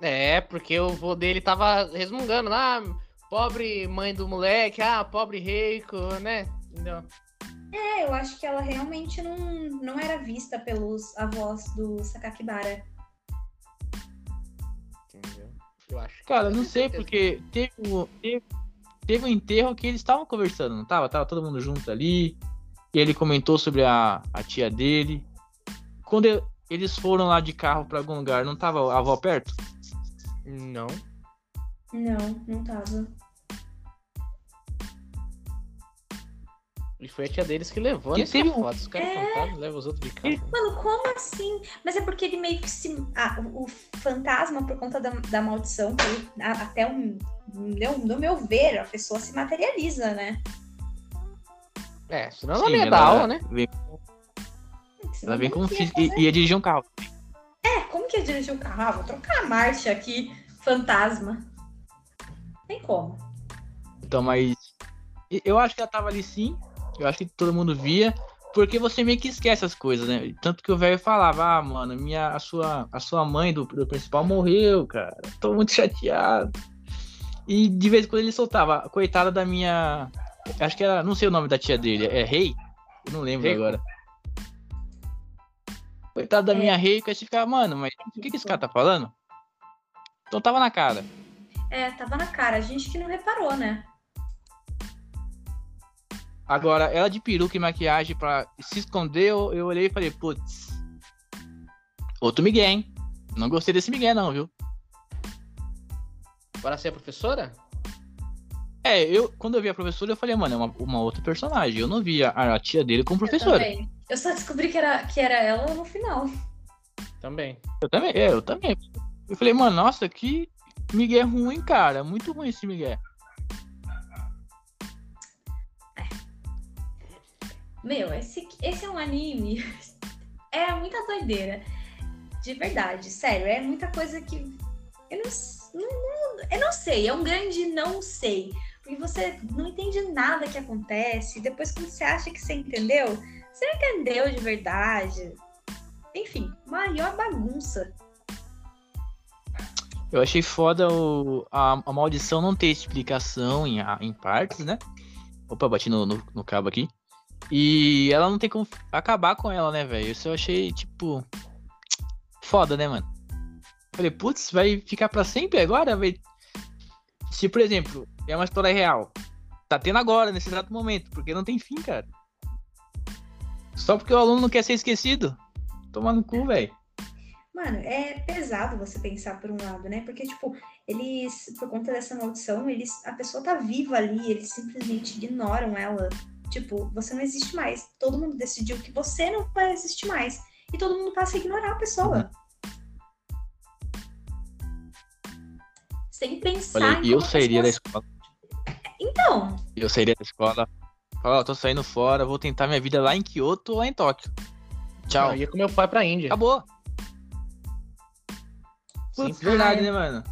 É, porque o vô dele tava resmungando lá, ah, pobre mãe do moleque, ah, pobre rico, né? Entendeu? É, eu acho que ela realmente não, não era vista pelos avós do Sakakibara. Eu acho. Cara, não sei, porque teve, teve, teve um enterro que eles estavam conversando, não tava? Tava todo mundo junto ali. E ele comentou sobre a, a tia dele. Quando eu, eles foram lá de carro para algum lugar, não tava a avó perto? Não. Não, não tava. E foi a tia deles que levou, né? Teve foto. Os caras é... fantasmas levam os outros de carro. Mano, como assim? Mas é porque ele meio que se. Ah, o fantasma, por conta da, da maldição, até um. No meu ver, a pessoa se materializa, né? É, senão ela não ia dar aula, né? Vem... Ela vem com filho e ia dirigir um carro. É, como que ia dirigir um carro? Ah, vou trocar a marcha aqui, fantasma. Tem como. Então, mas. Eu acho que ela tava ali sim, eu acho que todo mundo via, porque você meio que esquece as coisas, né? Tanto que o velho falava, ah, mano, minha, a, sua, a sua mãe do, do principal morreu, cara. Tô muito chateado. E de vez em quando ele soltava, coitada da minha. Acho que era. Não sei o nome da tia dele. É Rei? Eu não lembro Rei. agora. Coitado da é. minha rei, que a gente ficava, mano, mas o que, que esse cara tá falando? Então tava na cara. É, tava na cara. A gente que não reparou, né? Agora, ela de peruca e maquiagem pra se esconder, eu, eu olhei e falei, putz. Outro Miguel, hein? Não gostei desse Miguel, não, viu? Para ser a professora? É, eu, quando eu vi a professora, eu falei, mano, é uma, uma outra personagem. Eu não via a, a tia dele como professora. Eu, eu, só descobri que era, que era ela no final. Também. Eu também, é, eu também. Eu falei, mano, nossa, que Miguel ruim, cara. Muito ruim esse Miguel. Meu, esse, esse é um anime. É muita doideira. De verdade, sério. É muita coisa que. Eu não, não, eu não sei. É um grande não sei. Porque você não entende nada que acontece. Depois, quando você acha que você entendeu, você não entendeu de verdade. Enfim, maior bagunça. Eu achei foda o, a, a maldição não ter explicação em, em partes, né? Opa, bati no, no, no cabo aqui. E ela não tem como acabar com ela, né, velho? Isso eu achei, tipo. Foda, né, mano? Falei, putz, vai ficar pra sempre agora? Vai... Se, por exemplo, é uma história real. Tá tendo agora, nesse exato momento, porque não tem fim, cara. Só porque o aluno não quer ser esquecido. Tomar no cu, velho. Mano, é pesado você pensar por um lado, né? Porque, tipo, eles, por conta dessa maldição, eles, a pessoa tá viva ali, eles simplesmente ignoram ela Tipo, você não existe mais. Todo mundo decidiu que você não vai existir mais. E todo mundo passa a ignorar a pessoa. Sem pensar Olha, em eu sairia pessoas... da escola. Então. Eu sairia da escola. Falar, oh, tô saindo fora, vou tentar minha vida lá em Kyoto ou lá em Tóquio. Tchau. Eu ia com meu pai pra Índia. Acabou. Putz, verdade, né, mano?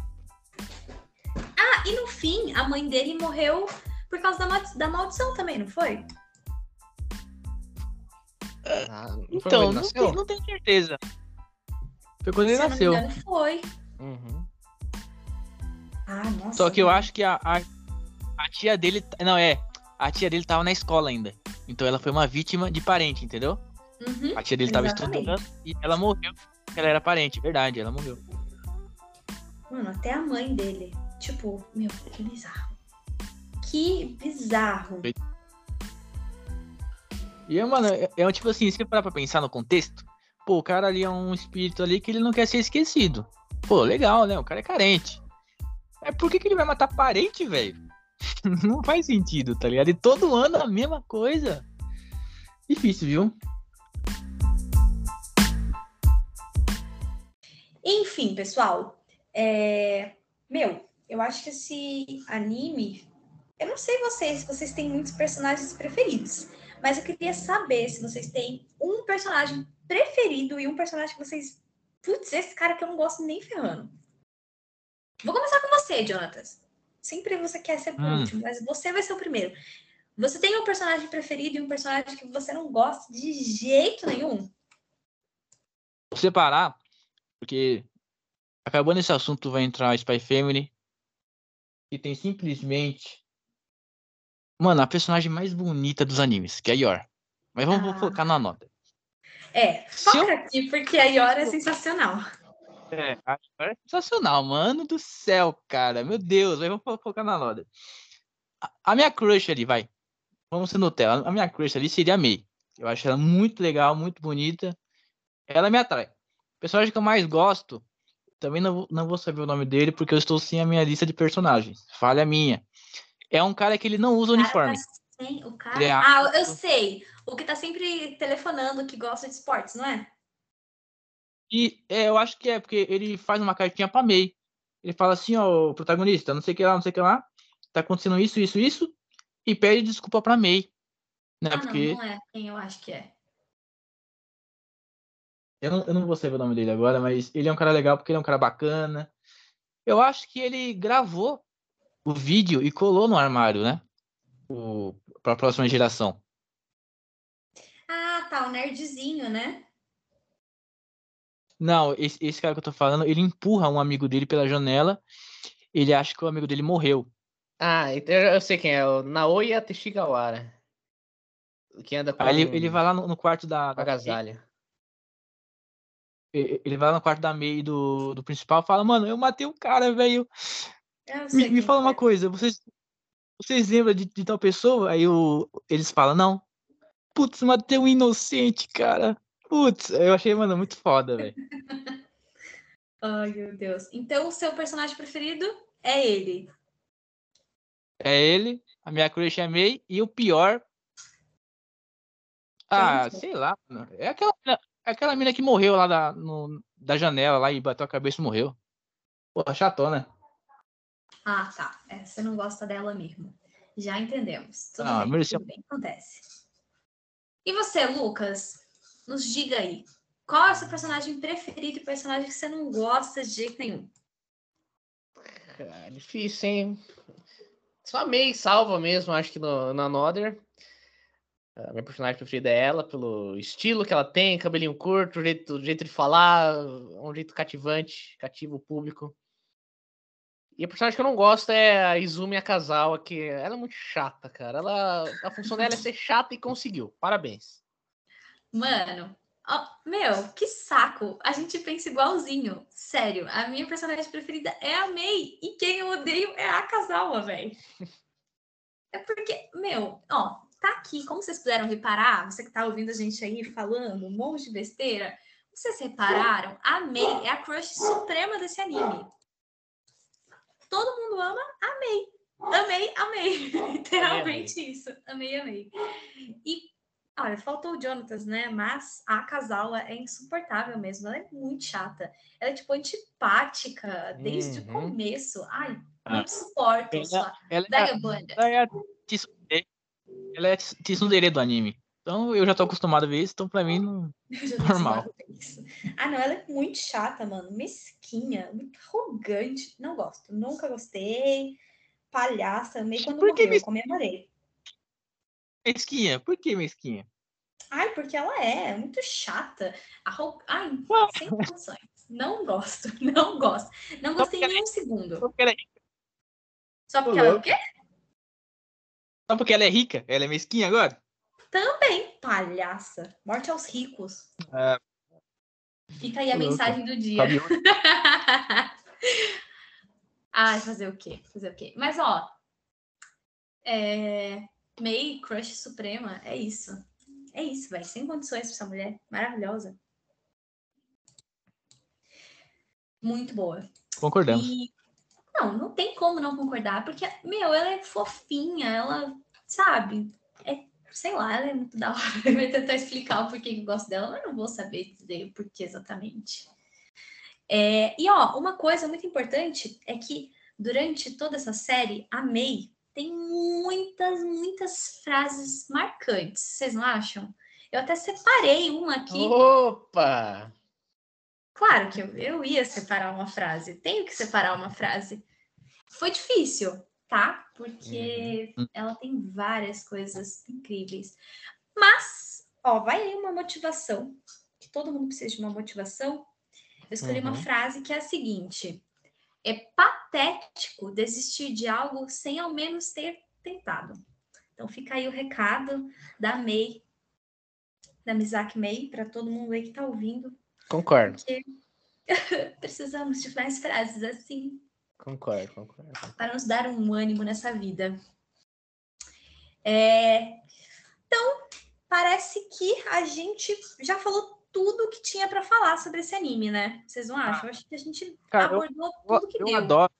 Ah, e no fim, a mãe dele morreu por causa da, da maldição também, não foi? Ah, não então, não, tem, não tenho certeza. Foi quando ele Se nasceu. Engano, foi. Uhum. Ah, nossa. Só que eu acho que a, a, a, tia dele. Não, é. A tia dele tava na escola ainda. Então ela foi uma vítima de parente, entendeu? Uhum, a tia dele tava estudando e ela morreu. Ela era parente, verdade, ela morreu. Mano, até a mãe dele. Tipo, meu, que bizarro. Que bizarro. E, é, mano, é, é tipo assim, se você parar pra pensar no contexto, pô, o cara ali é um espírito ali que ele não quer ser esquecido. Pô, legal, né? O cara é carente. Mas por que, que ele vai matar parente, velho? não faz sentido, tá ligado? E todo ano a mesma coisa. Difícil, viu? Enfim, pessoal. É... Meu, eu acho que esse anime eu não sei vocês, se vocês têm muitos personagens preferidos, mas eu queria saber se vocês têm um personagem preferido e um personagem que vocês. Putz, esse cara que eu não gosto nem ferrando. Vou começar com você, Jonatas. Sempre você quer ser por hum. último, mas você vai ser o primeiro. Você tem um personagem preferido e um personagem que você não gosta de jeito nenhum? Vou separar, porque acabando esse assunto vai entrar a Spy Family, e tem simplesmente Mano, a personagem mais bonita dos animes, que é a Yor. Mas vamos ah. focar na nota. É, foca eu... aqui, porque a Yor é sensacional. É, é sensacional, mano do céu, cara. Meu Deus, vai, vamos colocar na roda. A, a minha crush ali, vai. Vamos ser Nutella. A minha crush ali seria a May. Eu acho ela muito legal, muito bonita. Ela me atrai. O personagem que eu mais gosto, também não, não vou saber o nome dele, porque eu estou sem a minha lista de personagens. Falha minha. É um cara que ele não usa uniforme. Tá o cara... É ah, eu sei. O que tá sempre telefonando, que gosta de esportes, não é? E é, eu acho que é porque ele faz uma cartinha pra May. Ele fala assim, ó, protagonista, não sei o que lá, não sei o que lá, tá acontecendo isso, isso, isso, e pede desculpa pra May. Né? Ah, porque... não, não é quem eu acho que é. Eu não, eu não vou saber o nome dele agora, mas ele é um cara legal porque ele é um cara bacana. Eu acho que ele gravou o vídeo e colou no armário, né? O, pra próxima geração. Ah, tá, o nerdzinho, né? Não, esse, esse cara que eu tô falando, ele empurra um amigo dele pela janela. Ele acha que o amigo dele morreu. Ah, então eu sei quem é, o Naoya Teshigawara. Que anda com... Aí ele, ele vai lá no, no quarto da... da agasalha. Ele vai lá no quarto da May do, do principal e fala, mano, eu matei um cara, velho. Me, me fala uma coisa, vocês, vocês lembram de, de tal pessoa? Aí o, eles falam, não. Putz, matei um inocente, cara. Putz, eu achei, mano, muito foda, velho. Ai, meu Deus. Então, o seu personagem preferido é ele. É ele, a minha crush é May, e o pior. Ah, sei lá, mano. É aquela, é aquela mina que morreu lá da, no, da janela lá e bateu a cabeça e morreu. Pô, chatona. Ah, tá. É, você não gosta dela mesmo. Já entendemos. Tudo ah, bem, tudo bem. Acontece. E você, Lucas? Nos diga aí, qual é o seu personagem preferido e personagem que você não gosta de jeito nenhum? É difícil, hein? Só amei salva mesmo, acho que no, na Another. A minha personagem preferida é ela, pelo estilo que ela tem, cabelinho curto, o jeito, o jeito de falar, um jeito cativante, cativa o público. E a personagem que eu não gosto é a Izumi Akazawa, que ela é muito chata, cara. Ela, a função dela é ser chata e conseguiu. Parabéns. Mano, oh, meu, que saco. A gente pensa igualzinho. Sério, a minha personagem preferida é a May. E quem eu odeio é a Kazawa, velho. É porque, meu, ó, tá aqui. Como vocês puderam reparar, você que tá ouvindo a gente aí falando um monte de besteira, vocês repararam? A May é a crush suprema desse anime. Todo mundo ama a May. Amei, amei. Literalmente isso. Amei, amei. E Olha, faltou o Jonatas, né? Mas a Kazawa é insuportável mesmo. Ela é muito chata. Ela é, tipo, antipática desde uhum. o começo. Ai, ah. não suporto ela, sua ela, vagabunda. Ela é a ela é a tsundere do anime. Então eu já tô acostumado a ver isso, então pra mim não normal. Ah, não, ela é muito chata, mano. Mesquinha, muito arrogante. Não gosto, nunca gostei. Palhaça, meio quando Por morreu, mes... comemorei. Mesquinha? Por que mesquinha? Ai, porque ela é, é muito chata. Arro... Ai, sem condições. Não gosto, não gosto. Não gostei nem um segundo. Só porque ela é rica. Só porque ela é o quê? Só porque ela é rica? Ela é mesquinha agora? Também, palhaça. Morte aos ricos. É... Fica aí a mensagem do dia. Ai, fazer o quê? Fazer o quê? Mas, ó, é... May, crush suprema, é isso. É isso, velho. Sem condições pra essa mulher. Maravilhosa. Muito boa. Concordamos. E... Não, não tem como não concordar, porque, meu, ela é fofinha, ela, sabe, sei lá, ela é muito da hora. Eu vou tentar explicar o porquê que eu gosto dela, mas não vou saber dizer o porquê exatamente. É, e, ó, uma coisa muito importante é que durante toda essa série, a May, tem muitas, muitas frases marcantes, vocês não acham? Eu até separei uma aqui. Opa! Claro que eu, eu ia separar uma frase, tenho que separar uma frase. Foi difícil, tá? Porque uhum. ela tem várias coisas incríveis. Mas, ó, vai aí uma motivação, que todo mundo precisa de uma motivação. Eu escolhi uhum. uma frase que é a seguinte: é patético desistir de algo sem ao menos ter tentado. Então fica aí o recado da May, da Mizaki May, para todo mundo aí que está ouvindo. Concordo. Precisamos de mais frases assim. Concordo, concordo. Para nos dar um ânimo nessa vida. É... Então, parece que a gente já falou tudo que tinha para falar sobre esse anime, né? Vocês não acham? Eu acho que a gente Cara, abordou eu, tudo que eu deu. Adoro,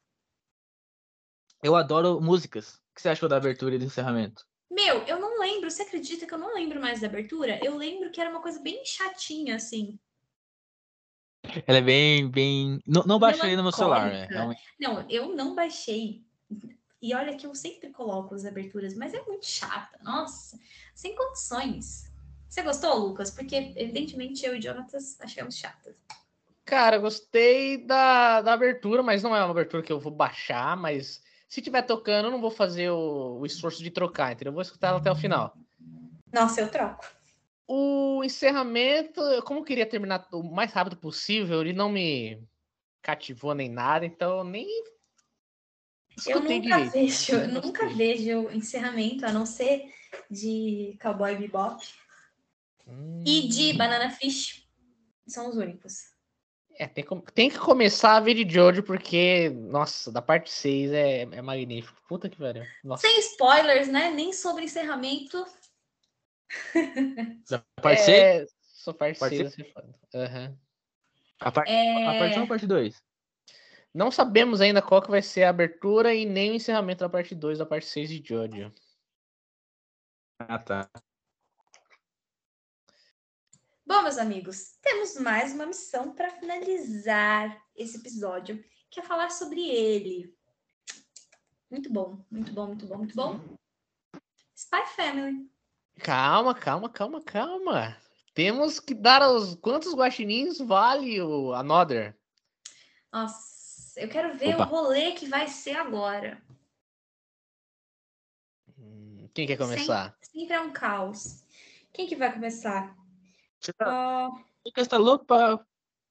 eu adoro músicas. O que você achou da abertura e do encerramento? Meu, eu não lembro. Você acredita que eu não lembro mais da abertura? Eu lembro que era uma coisa bem chatinha, assim. Ela é bem, bem. Não, não baixei no meu celular, né? Não, eu não baixei. E olha que eu sempre coloco as aberturas, mas é muito chata. Nossa, sem condições. Você gostou, Lucas? Porque, evidentemente, eu e Jonatas achamos chatas. Cara, gostei da, da abertura, mas não é uma abertura que eu vou baixar, mas se tiver tocando, eu não vou fazer o, o esforço de trocar, entendeu? Eu vou escutar ela até o final. Nossa, eu troco. O encerramento, como eu queria terminar o mais rápido possível, ele não me cativou nem nada, então nem eu nunca direito. vejo, eu nunca vejo encerramento, a não ser de Cowboy Bebop. Hum. E de Banana Fish. São os únicos. É, tem, tem que começar a ver de Jojo, porque, nossa, da parte 6 é, é magnífico. Puta que pariu. Sem spoilers, né? Nem sobre encerramento. Da parte 6? É, só parte 6 uhum. A, par... é... a parte 1 ou a parte 2? Não sabemos ainda qual que vai ser a abertura e nem o encerramento da parte 2 da parte 6 de Jojo. Ah, tá. Bom, meus amigos, temos mais uma missão para finalizar esse episódio, que é falar sobre ele. Muito bom, muito bom, muito bom, muito bom. Spy Family. Calma, calma, calma, calma. Temos que dar os quantos guaxinins vale o Another? Nossa, eu quero ver Opa. o rolê que vai ser agora. Hum, quem quer começar? Sempre, sempre é um caos. Quem que vai começar? Você tá, uh... Lucas tá louco pra,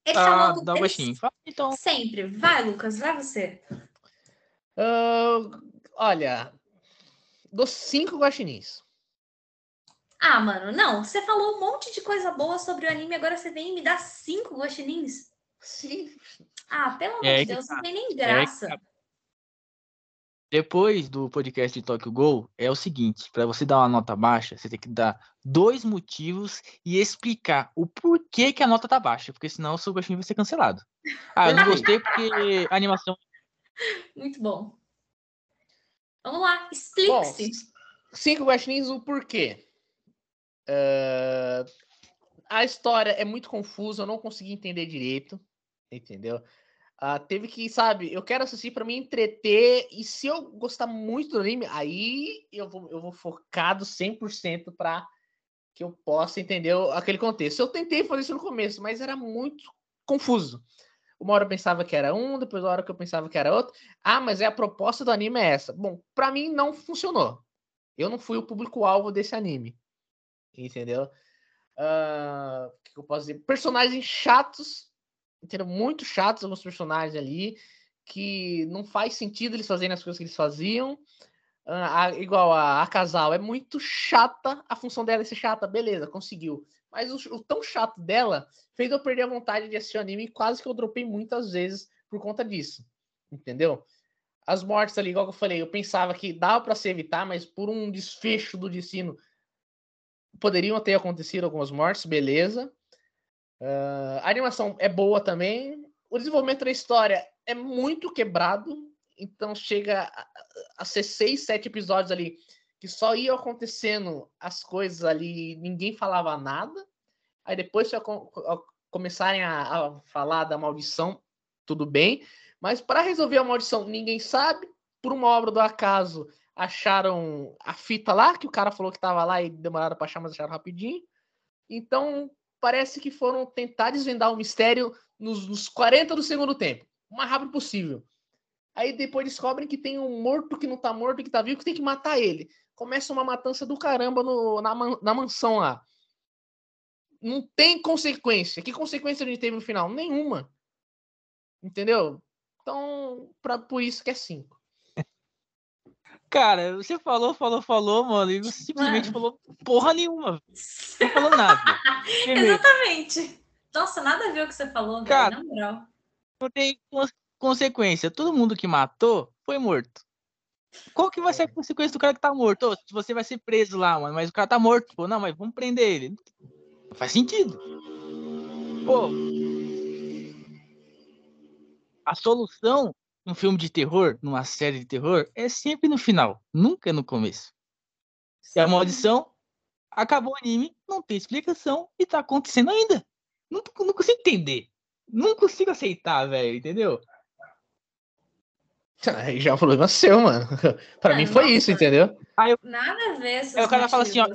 ele tá louco, dar um baixinho. Então... Sempre. Vai, Lucas, vai você. Uh, olha, dos cinco guaxinins. Ah, mano, não. Você falou um monte de coisa boa sobre o anime, agora você vem me dar cinco guaxinins? Sim. Ah, pelo amor é de Deus, tá. não tem nem graça. É depois do podcast de Tokyo Gol, é o seguinte: para você dar uma nota baixa, você tem que dar dois motivos e explicar o porquê que a nota tá baixa, porque senão o seu gostinho vai ser cancelado. Ah, eu não gostei porque a animação. Muito bom. Vamos lá, explique-se. Cinco guaxinins, o porquê. Uh, a história é muito confusa, eu não consegui entender direito, entendeu? Uh, teve que, sabe, eu quero assistir para me entreter, e se eu gostar muito do anime, aí eu vou, eu vou focado 100% para que eu possa entender aquele contexto. Eu tentei fazer isso no começo, mas era muito confuso. Uma hora eu pensava que era um, depois uma hora que eu pensava que era outro. Ah, mas é a proposta do anime é essa. Bom, para mim não funcionou. Eu não fui o público-alvo desse anime. Entendeu? Uh, o que eu posso dizer? Personagens chatos entendeu? Muito chatos alguns personagens ali, que não faz sentido eles fazerem as coisas que eles faziam. Uh, a, igual a, a, casal, é muito chata, a função dela é ser chata, beleza, conseguiu. Mas o, o, tão chato dela fez eu perder a vontade de assistir o anime e quase que eu dropei muitas vezes por conta disso. Entendeu? As mortes ali, igual que eu falei, eu pensava que dava para se evitar, mas por um desfecho do destino poderiam ter acontecido algumas mortes, beleza. Uh, a animação é boa também. O desenvolvimento da história é muito quebrado. Então chega a, a ser seis, sete episódios ali que só iam acontecendo as coisas ali, ninguém falava nada. Aí depois se começarem a, a falar da maldição, tudo bem. Mas para resolver a maldição, ninguém sabe. Por uma obra do acaso, acharam a fita lá, que o cara falou que estava lá e demoraram para achar, mas acharam rapidinho. Então, parece que foram tentar desvendar o mistério nos, nos 40 do segundo tempo, o mais rápido possível. Aí depois descobrem que tem um morto que não tá morto, que tá vivo, que tem que matar ele. Começa uma matança do caramba no, na, na mansão lá. Não tem consequência. Que consequência a gente teve no final? Nenhuma. Entendeu? Então, pra, por isso que é 5. Cara, você falou, falou, falou, mano, e você simplesmente mano. falou porra nenhuma. Não falou nada. Exatamente. Nossa, nada a ver o que você falou, cara. Na moral. não tem consequência. Todo mundo que matou foi morto. Qual que vai ser a é. consequência do cara que tá morto? Ô, você vai ser preso lá, mano, mas o cara tá morto. Pô, não, mas vamos prender ele. Não faz sentido. Pô. A solução num filme de terror, numa série de terror, é sempre no final, nunca no começo. E a maldição acabou o anime, não tem explicação e tá acontecendo ainda. Não, não consigo entender. Não consigo aceitar, velho, entendeu? Aí já é um problema seu, mano. pra mim foi isso, entendeu? Eu... Nada a ver. Aí o cara fala assim, ó,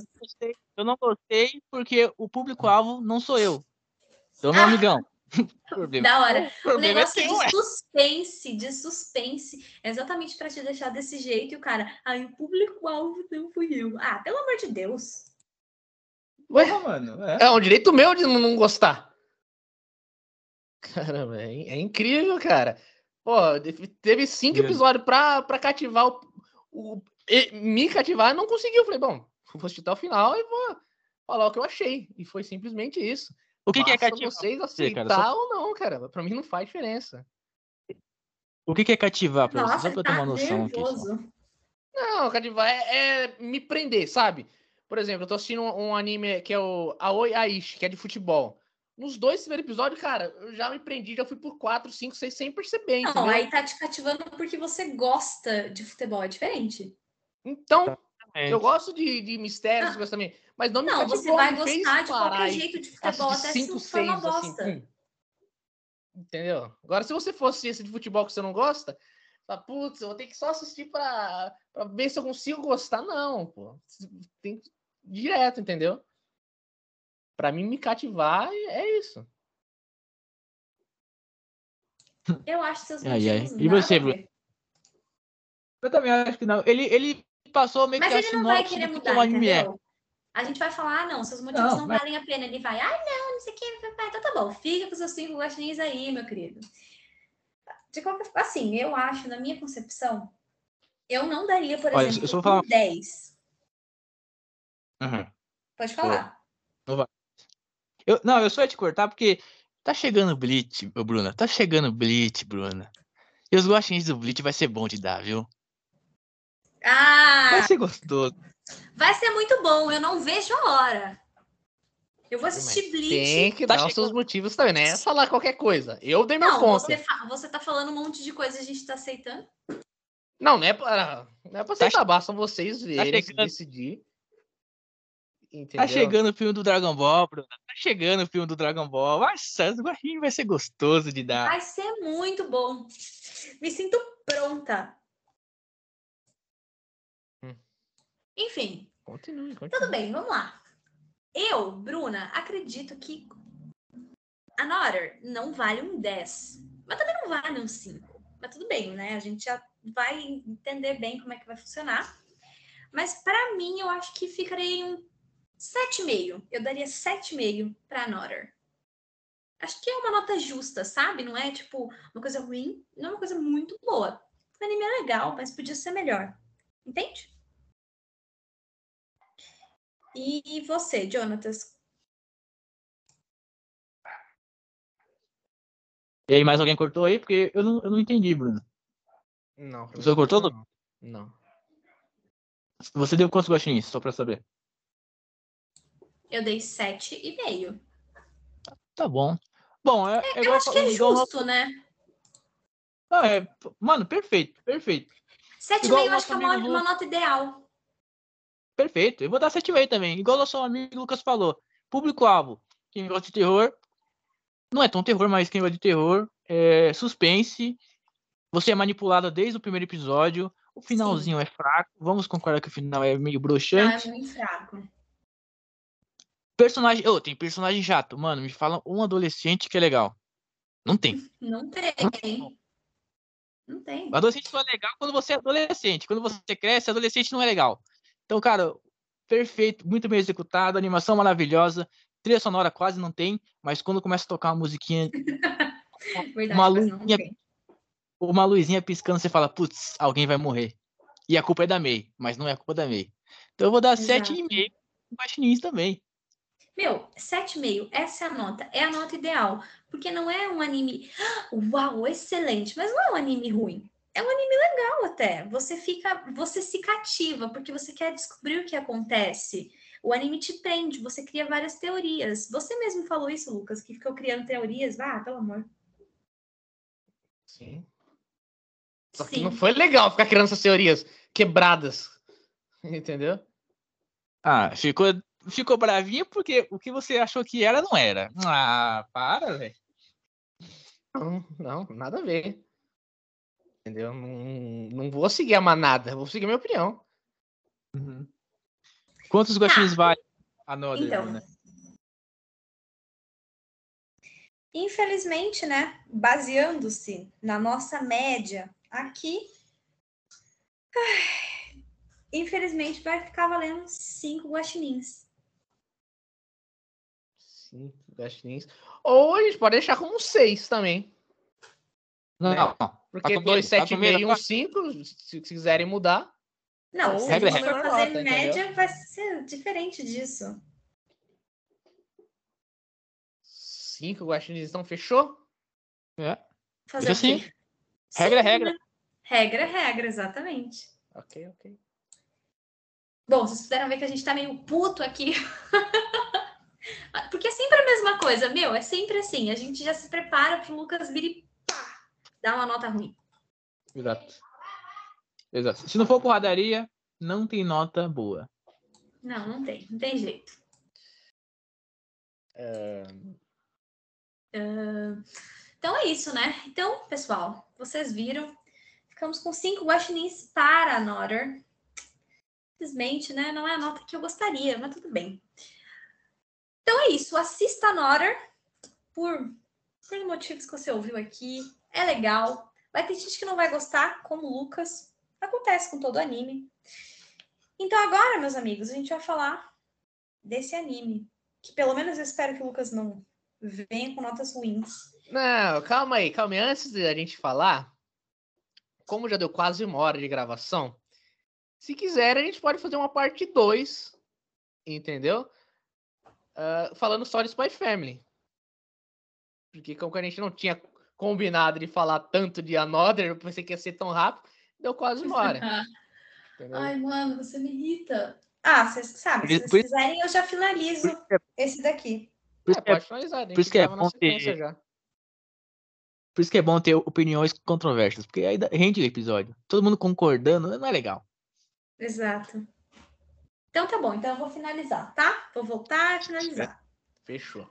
eu não gostei porque o público-alvo não sou eu. Sou meu ah. amigão. Da hora. O, o negócio é de é. suspense, de suspense, exatamente para te deixar desse jeito. E o cara, aí o público-alvo não fui eu. Ah, pelo amor de Deus. Ué, mano. É. é um direito meu de não gostar. Caramba, é, é incrível, cara. Pô, teve cinco episódios pra, pra cativar o, o, me cativar, não conseguiu. falei, bom, vou assistir até o final e vou falar o que eu achei. E foi simplesmente isso. O que, que é cativar? vocês aceitar cara, só... ou não, cara. Pra mim não faz diferença. O que, que é cativar pra Nossa, você? Só pra eu ter uma tá noção nervoso. aqui. Não, cativar é, é, me prender, sabe? Por exemplo, eu tô assistindo um, um anime que é o Aoi Aishi, que é de futebol. Nos dois primeiros episódios, cara, eu já me prendi, já fui por quatro, cinco, seis, sem perceber. Não, entendeu? aí tá te cativando porque você gosta de futebol, é diferente. Então, eu gosto de, de mistérios, ah. também. Mas não me Não, você vai gostar de qualquer jeito de futebol, até cinco, se for uma assim, bosta. Assim, Entendeu? Agora, se você fosse esse de futebol que você não gosta, fala, putz, eu vou ter que só assistir pra, pra ver se eu consigo gostar. Não, pô. Tem que direto, entendeu? Pra mim, me cativar é isso. Eu acho seus ai, ai. E você, Bruno? Eu também acho que não. Ele, ele passou meio Mas que a ele não vai querer mudar, entendeu? A gente vai falar, ah, não, seus motivos não, não mas... valem a pena. Ele vai, ah, não, não sei o que. Então tá bom, fica com seus cinco guaxinins aí, meu querido. De qualquer assim, eu acho, na minha concepção, eu não daria, por Olha, exemplo, falar... 10. Uhum. Pode falar. Não, vai. Eu, não, eu só ia te cortar porque tá chegando Blitz, Bruna. Tá chegando Blitz, Bruna. E os guaxinins do Blitz vai ser bom de dar, viu? Ah! Vai ser gostoso. Vai ser muito bom, eu não vejo a hora. Eu vou assistir Mas Bleach. Tem que tá dar os seus motivos também, né? É falar qualquer coisa. Eu dei meu não, ponto. Você, você tá falando um monte de coisa e a gente tá aceitando? Não, não é pra, não é pra tá aceitar, basta vocês tá verem, tá decidir. Entendeu? Tá chegando o filme do Dragon Ball, Bruno. Tá chegando o filme do Dragon Ball. Nossa, o guarrinho vai ser gostoso de dar. Vai ser muito bom. Me sinto pronta. Enfim. Continue, continue. Tudo bem, vamos lá. Eu, Bruna, acredito que Another não vale um 10. Mas também não vale um 5. Mas tudo bem, né? A gente já vai entender bem como é que vai funcionar. Mas para mim, eu acho que ficaria um 7,5. Eu daria 7,5 para Another. Acho que é uma nota justa, sabe? Não é tipo uma coisa ruim, não é uma coisa muito boa. O anime é legal, mas podia ser melhor. Entende? E você, Jonatas? E aí, mais alguém cortou aí? Porque eu não, eu não entendi, Bruno. Não. Você cortou? Não. não. Você deu quantos guaxinins, só pra saber? Eu dei sete e meio. Tá bom. Bom, é, é, eu acho que é justo, né? Ah, é, mano, perfeito, perfeito. Sete e meio eu acho que é uma, uma nota ideal. Perfeito. Eu vou dar 7,5 também. Igual o nosso amigo Lucas falou. Público-alvo. Quem gosta de terror. Não é tão terror, mas quem gosta de terror. É suspense. Você é manipulada desde o primeiro episódio. O finalzinho Sim. é fraco. Vamos concordar que o final é meio broxante. Não, é muito fraco. Personagem. Oh, tem personagem chato. Mano, me fala um adolescente que é legal. Não tem. Não tem. Não tem. O adolescente só é legal quando você é adolescente. Quando você cresce, adolescente não é legal. Então, cara, perfeito, muito bem executado, animação maravilhosa, trilha sonora quase não tem, mas quando começa a tocar uma musiquinha, Verdade, uma luzinha, uma luzinha piscando, você fala, putz, alguém vai morrer. E a culpa é da May, mas não é a culpa da May. Então eu vou dar 7,5 baixinhos também. Meu, 7,5, essa é a nota, é a nota ideal. Porque não é um anime, uau, excelente, mas não é um anime ruim. É um anime legal até. Você fica, você se cativa, porque você quer descobrir o que acontece. O anime te prende, você cria várias teorias. Você mesmo falou isso, Lucas, que ficou criando teorias. Ah, pelo amor. Sim. Só que Sim. não foi legal ficar criando essas teorias quebradas. Entendeu? Ah, ficou, ficou bravinho porque o que você achou que era, não era. Ah, para, velho. Não, não, nada a ver. Entendeu? Não, não vou seguir a manada, vou seguir a minha opinião. Uhum. Quantos guaxinins ah, vale a Northern, então, né? Infelizmente, né, baseando-se na nossa média aqui, infelizmente vai ficar valendo cinco guaxinins. Cinco guaxinins. Ou a gente pode deixar como seis também. Não, né? não. Porque 2, 7, meio, 1, 5, se quiserem mudar. Não, se a gente for fazer nota, média, entendeu? vai ser diferente disso. Cinco guaxinins então fechou? É. Fazer assim. Regra é regra. Né? Regra é regra, exatamente. Ok, ok. Bom, vocês puderam ver que a gente tá meio puto aqui. Porque é sempre a mesma coisa, meu, é sempre assim. A gente já se prepara pro Lucas vir dar uma nota ruim. Exato. Exato. Se não for porradaria, não tem nota boa. Não, não tem. Não tem jeito. Uh... Uh... Então é isso, né? Então, pessoal, vocês viram. Ficamos com cinco guaxinins para a Notter. Simplesmente, né? Não é a nota que eu gostaria, mas tudo bem. Então é isso. Assista a Notter por, por motivos que você ouviu aqui. É legal. Vai ter gente que não vai gostar, como o Lucas. Acontece com todo anime. Então agora, meus amigos, a gente vai falar desse anime. Que pelo menos eu espero que o Lucas não venha com notas ruins. Não, calma aí, calma aí. Antes da gente falar, como já deu quase uma hora de gravação, se quiser, a gente pode fazer uma parte 2, entendeu? Uh, falando só de Spy Family. Porque como a gente não tinha combinado de falar tanto de Another, eu pensei que ia ser tão rápido, deu quase uma hora. Ai, mano, você me irrita. Ah, vocês sabem, se vocês quiserem, eu já finalizo é esse daqui. Por isso, é, pode finalizar, por isso que é bom ter... Já. Por isso que é bom ter opiniões controversas, porque aí rende o episódio. Todo mundo concordando, não é legal. Exato. Então tá bom, então eu vou finalizar, tá? Vou voltar e finalizar. Fechou.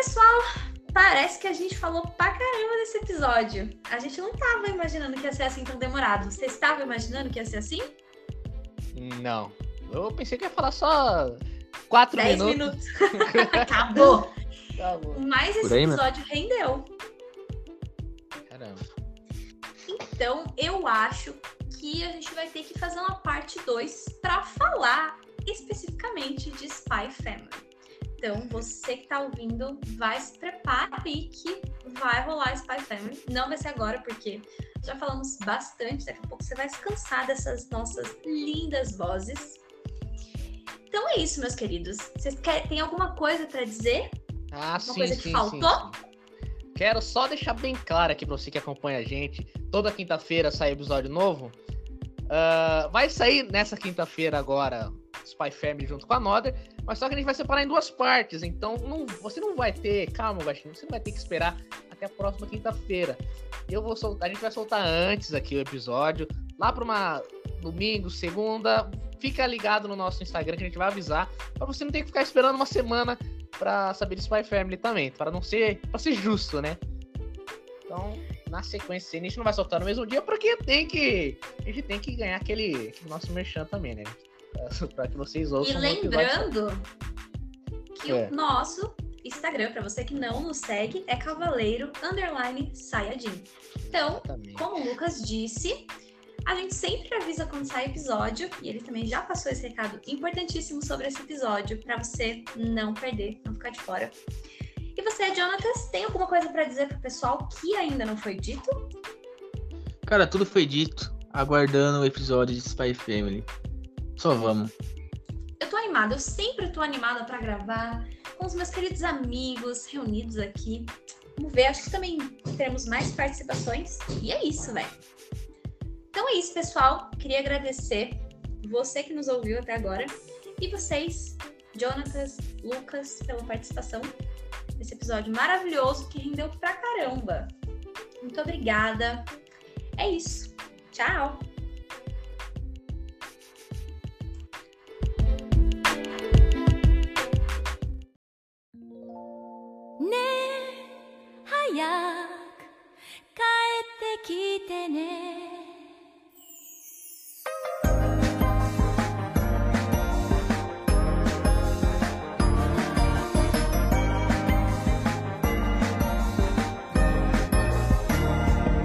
Pessoal, Parece que a gente falou pra caramba nesse episódio. A gente não tava imaginando que ia ser assim tão demorado. Você estava imaginando que ia ser assim? Não. Eu pensei que ia falar só quatro Dez minutos. minutos. Acabou. Acabou. Mas esse aí, episódio né? rendeu. Caramba. Então, eu acho que a gente vai ter que fazer uma parte 2 para falar especificamente de Spy Family. Então, você que tá ouvindo, vai se prepare aí que vai rolar Spy Family. Não vai ser agora, porque já falamos bastante, daqui a pouco você vai se cansar dessas nossas lindas vozes. Então é isso, meus queridos. Vocês querem, tem alguma coisa para dizer? Ah, Uma sim, coisa que sim, faltou? Sim, sim. Quero só deixar bem claro aqui para você que acompanha a gente. Toda quinta-feira sai episódio novo. Uh, vai sair nessa quinta-feira agora Spy Family junto com a Nodder, mas só que a gente vai separar em duas partes, então não, você não vai ter, calma, Baixinho, você não vai ter que esperar até a próxima quinta-feira. Eu vou soltar, a gente vai soltar antes aqui o episódio, lá para uma domingo, segunda, fica ligado no nosso Instagram que a gente vai avisar, para você não ter que ficar esperando uma semana para saber de Spy Family também, para não ser, para ser justo, né? Então, na sequência, a gente não vai soltar no mesmo dia porque tem que a gente tem que ganhar aquele, aquele nosso merchan também, né? para que vocês ouçam. E lembrando que é. o nosso Instagram, para você que não nos segue, é Cavaleiro Underline Sayajin. Então, Exatamente. como o Lucas disse, a gente sempre avisa quando sai episódio, e ele também já passou esse recado importantíssimo sobre esse episódio, para você não perder, não ficar de fora. E você, Jonatas, tem alguma coisa para dizer pro pessoal que ainda não foi dito? Cara, tudo foi dito. aguardando o episódio de Spy Family. Só vamos. Eu tô animada, eu sempre tô animada para gravar com os meus queridos amigos reunidos aqui. Vamos ver, acho que também teremos mais participações. E é isso, velho. Então é isso, pessoal. Queria agradecer você que nos ouviu até agora e vocês, Jonatas, Lucas, pela participação esse episódio maravilhoso que rendeu pra caramba. Muito obrigada. É isso. Tchau! Ne, kite.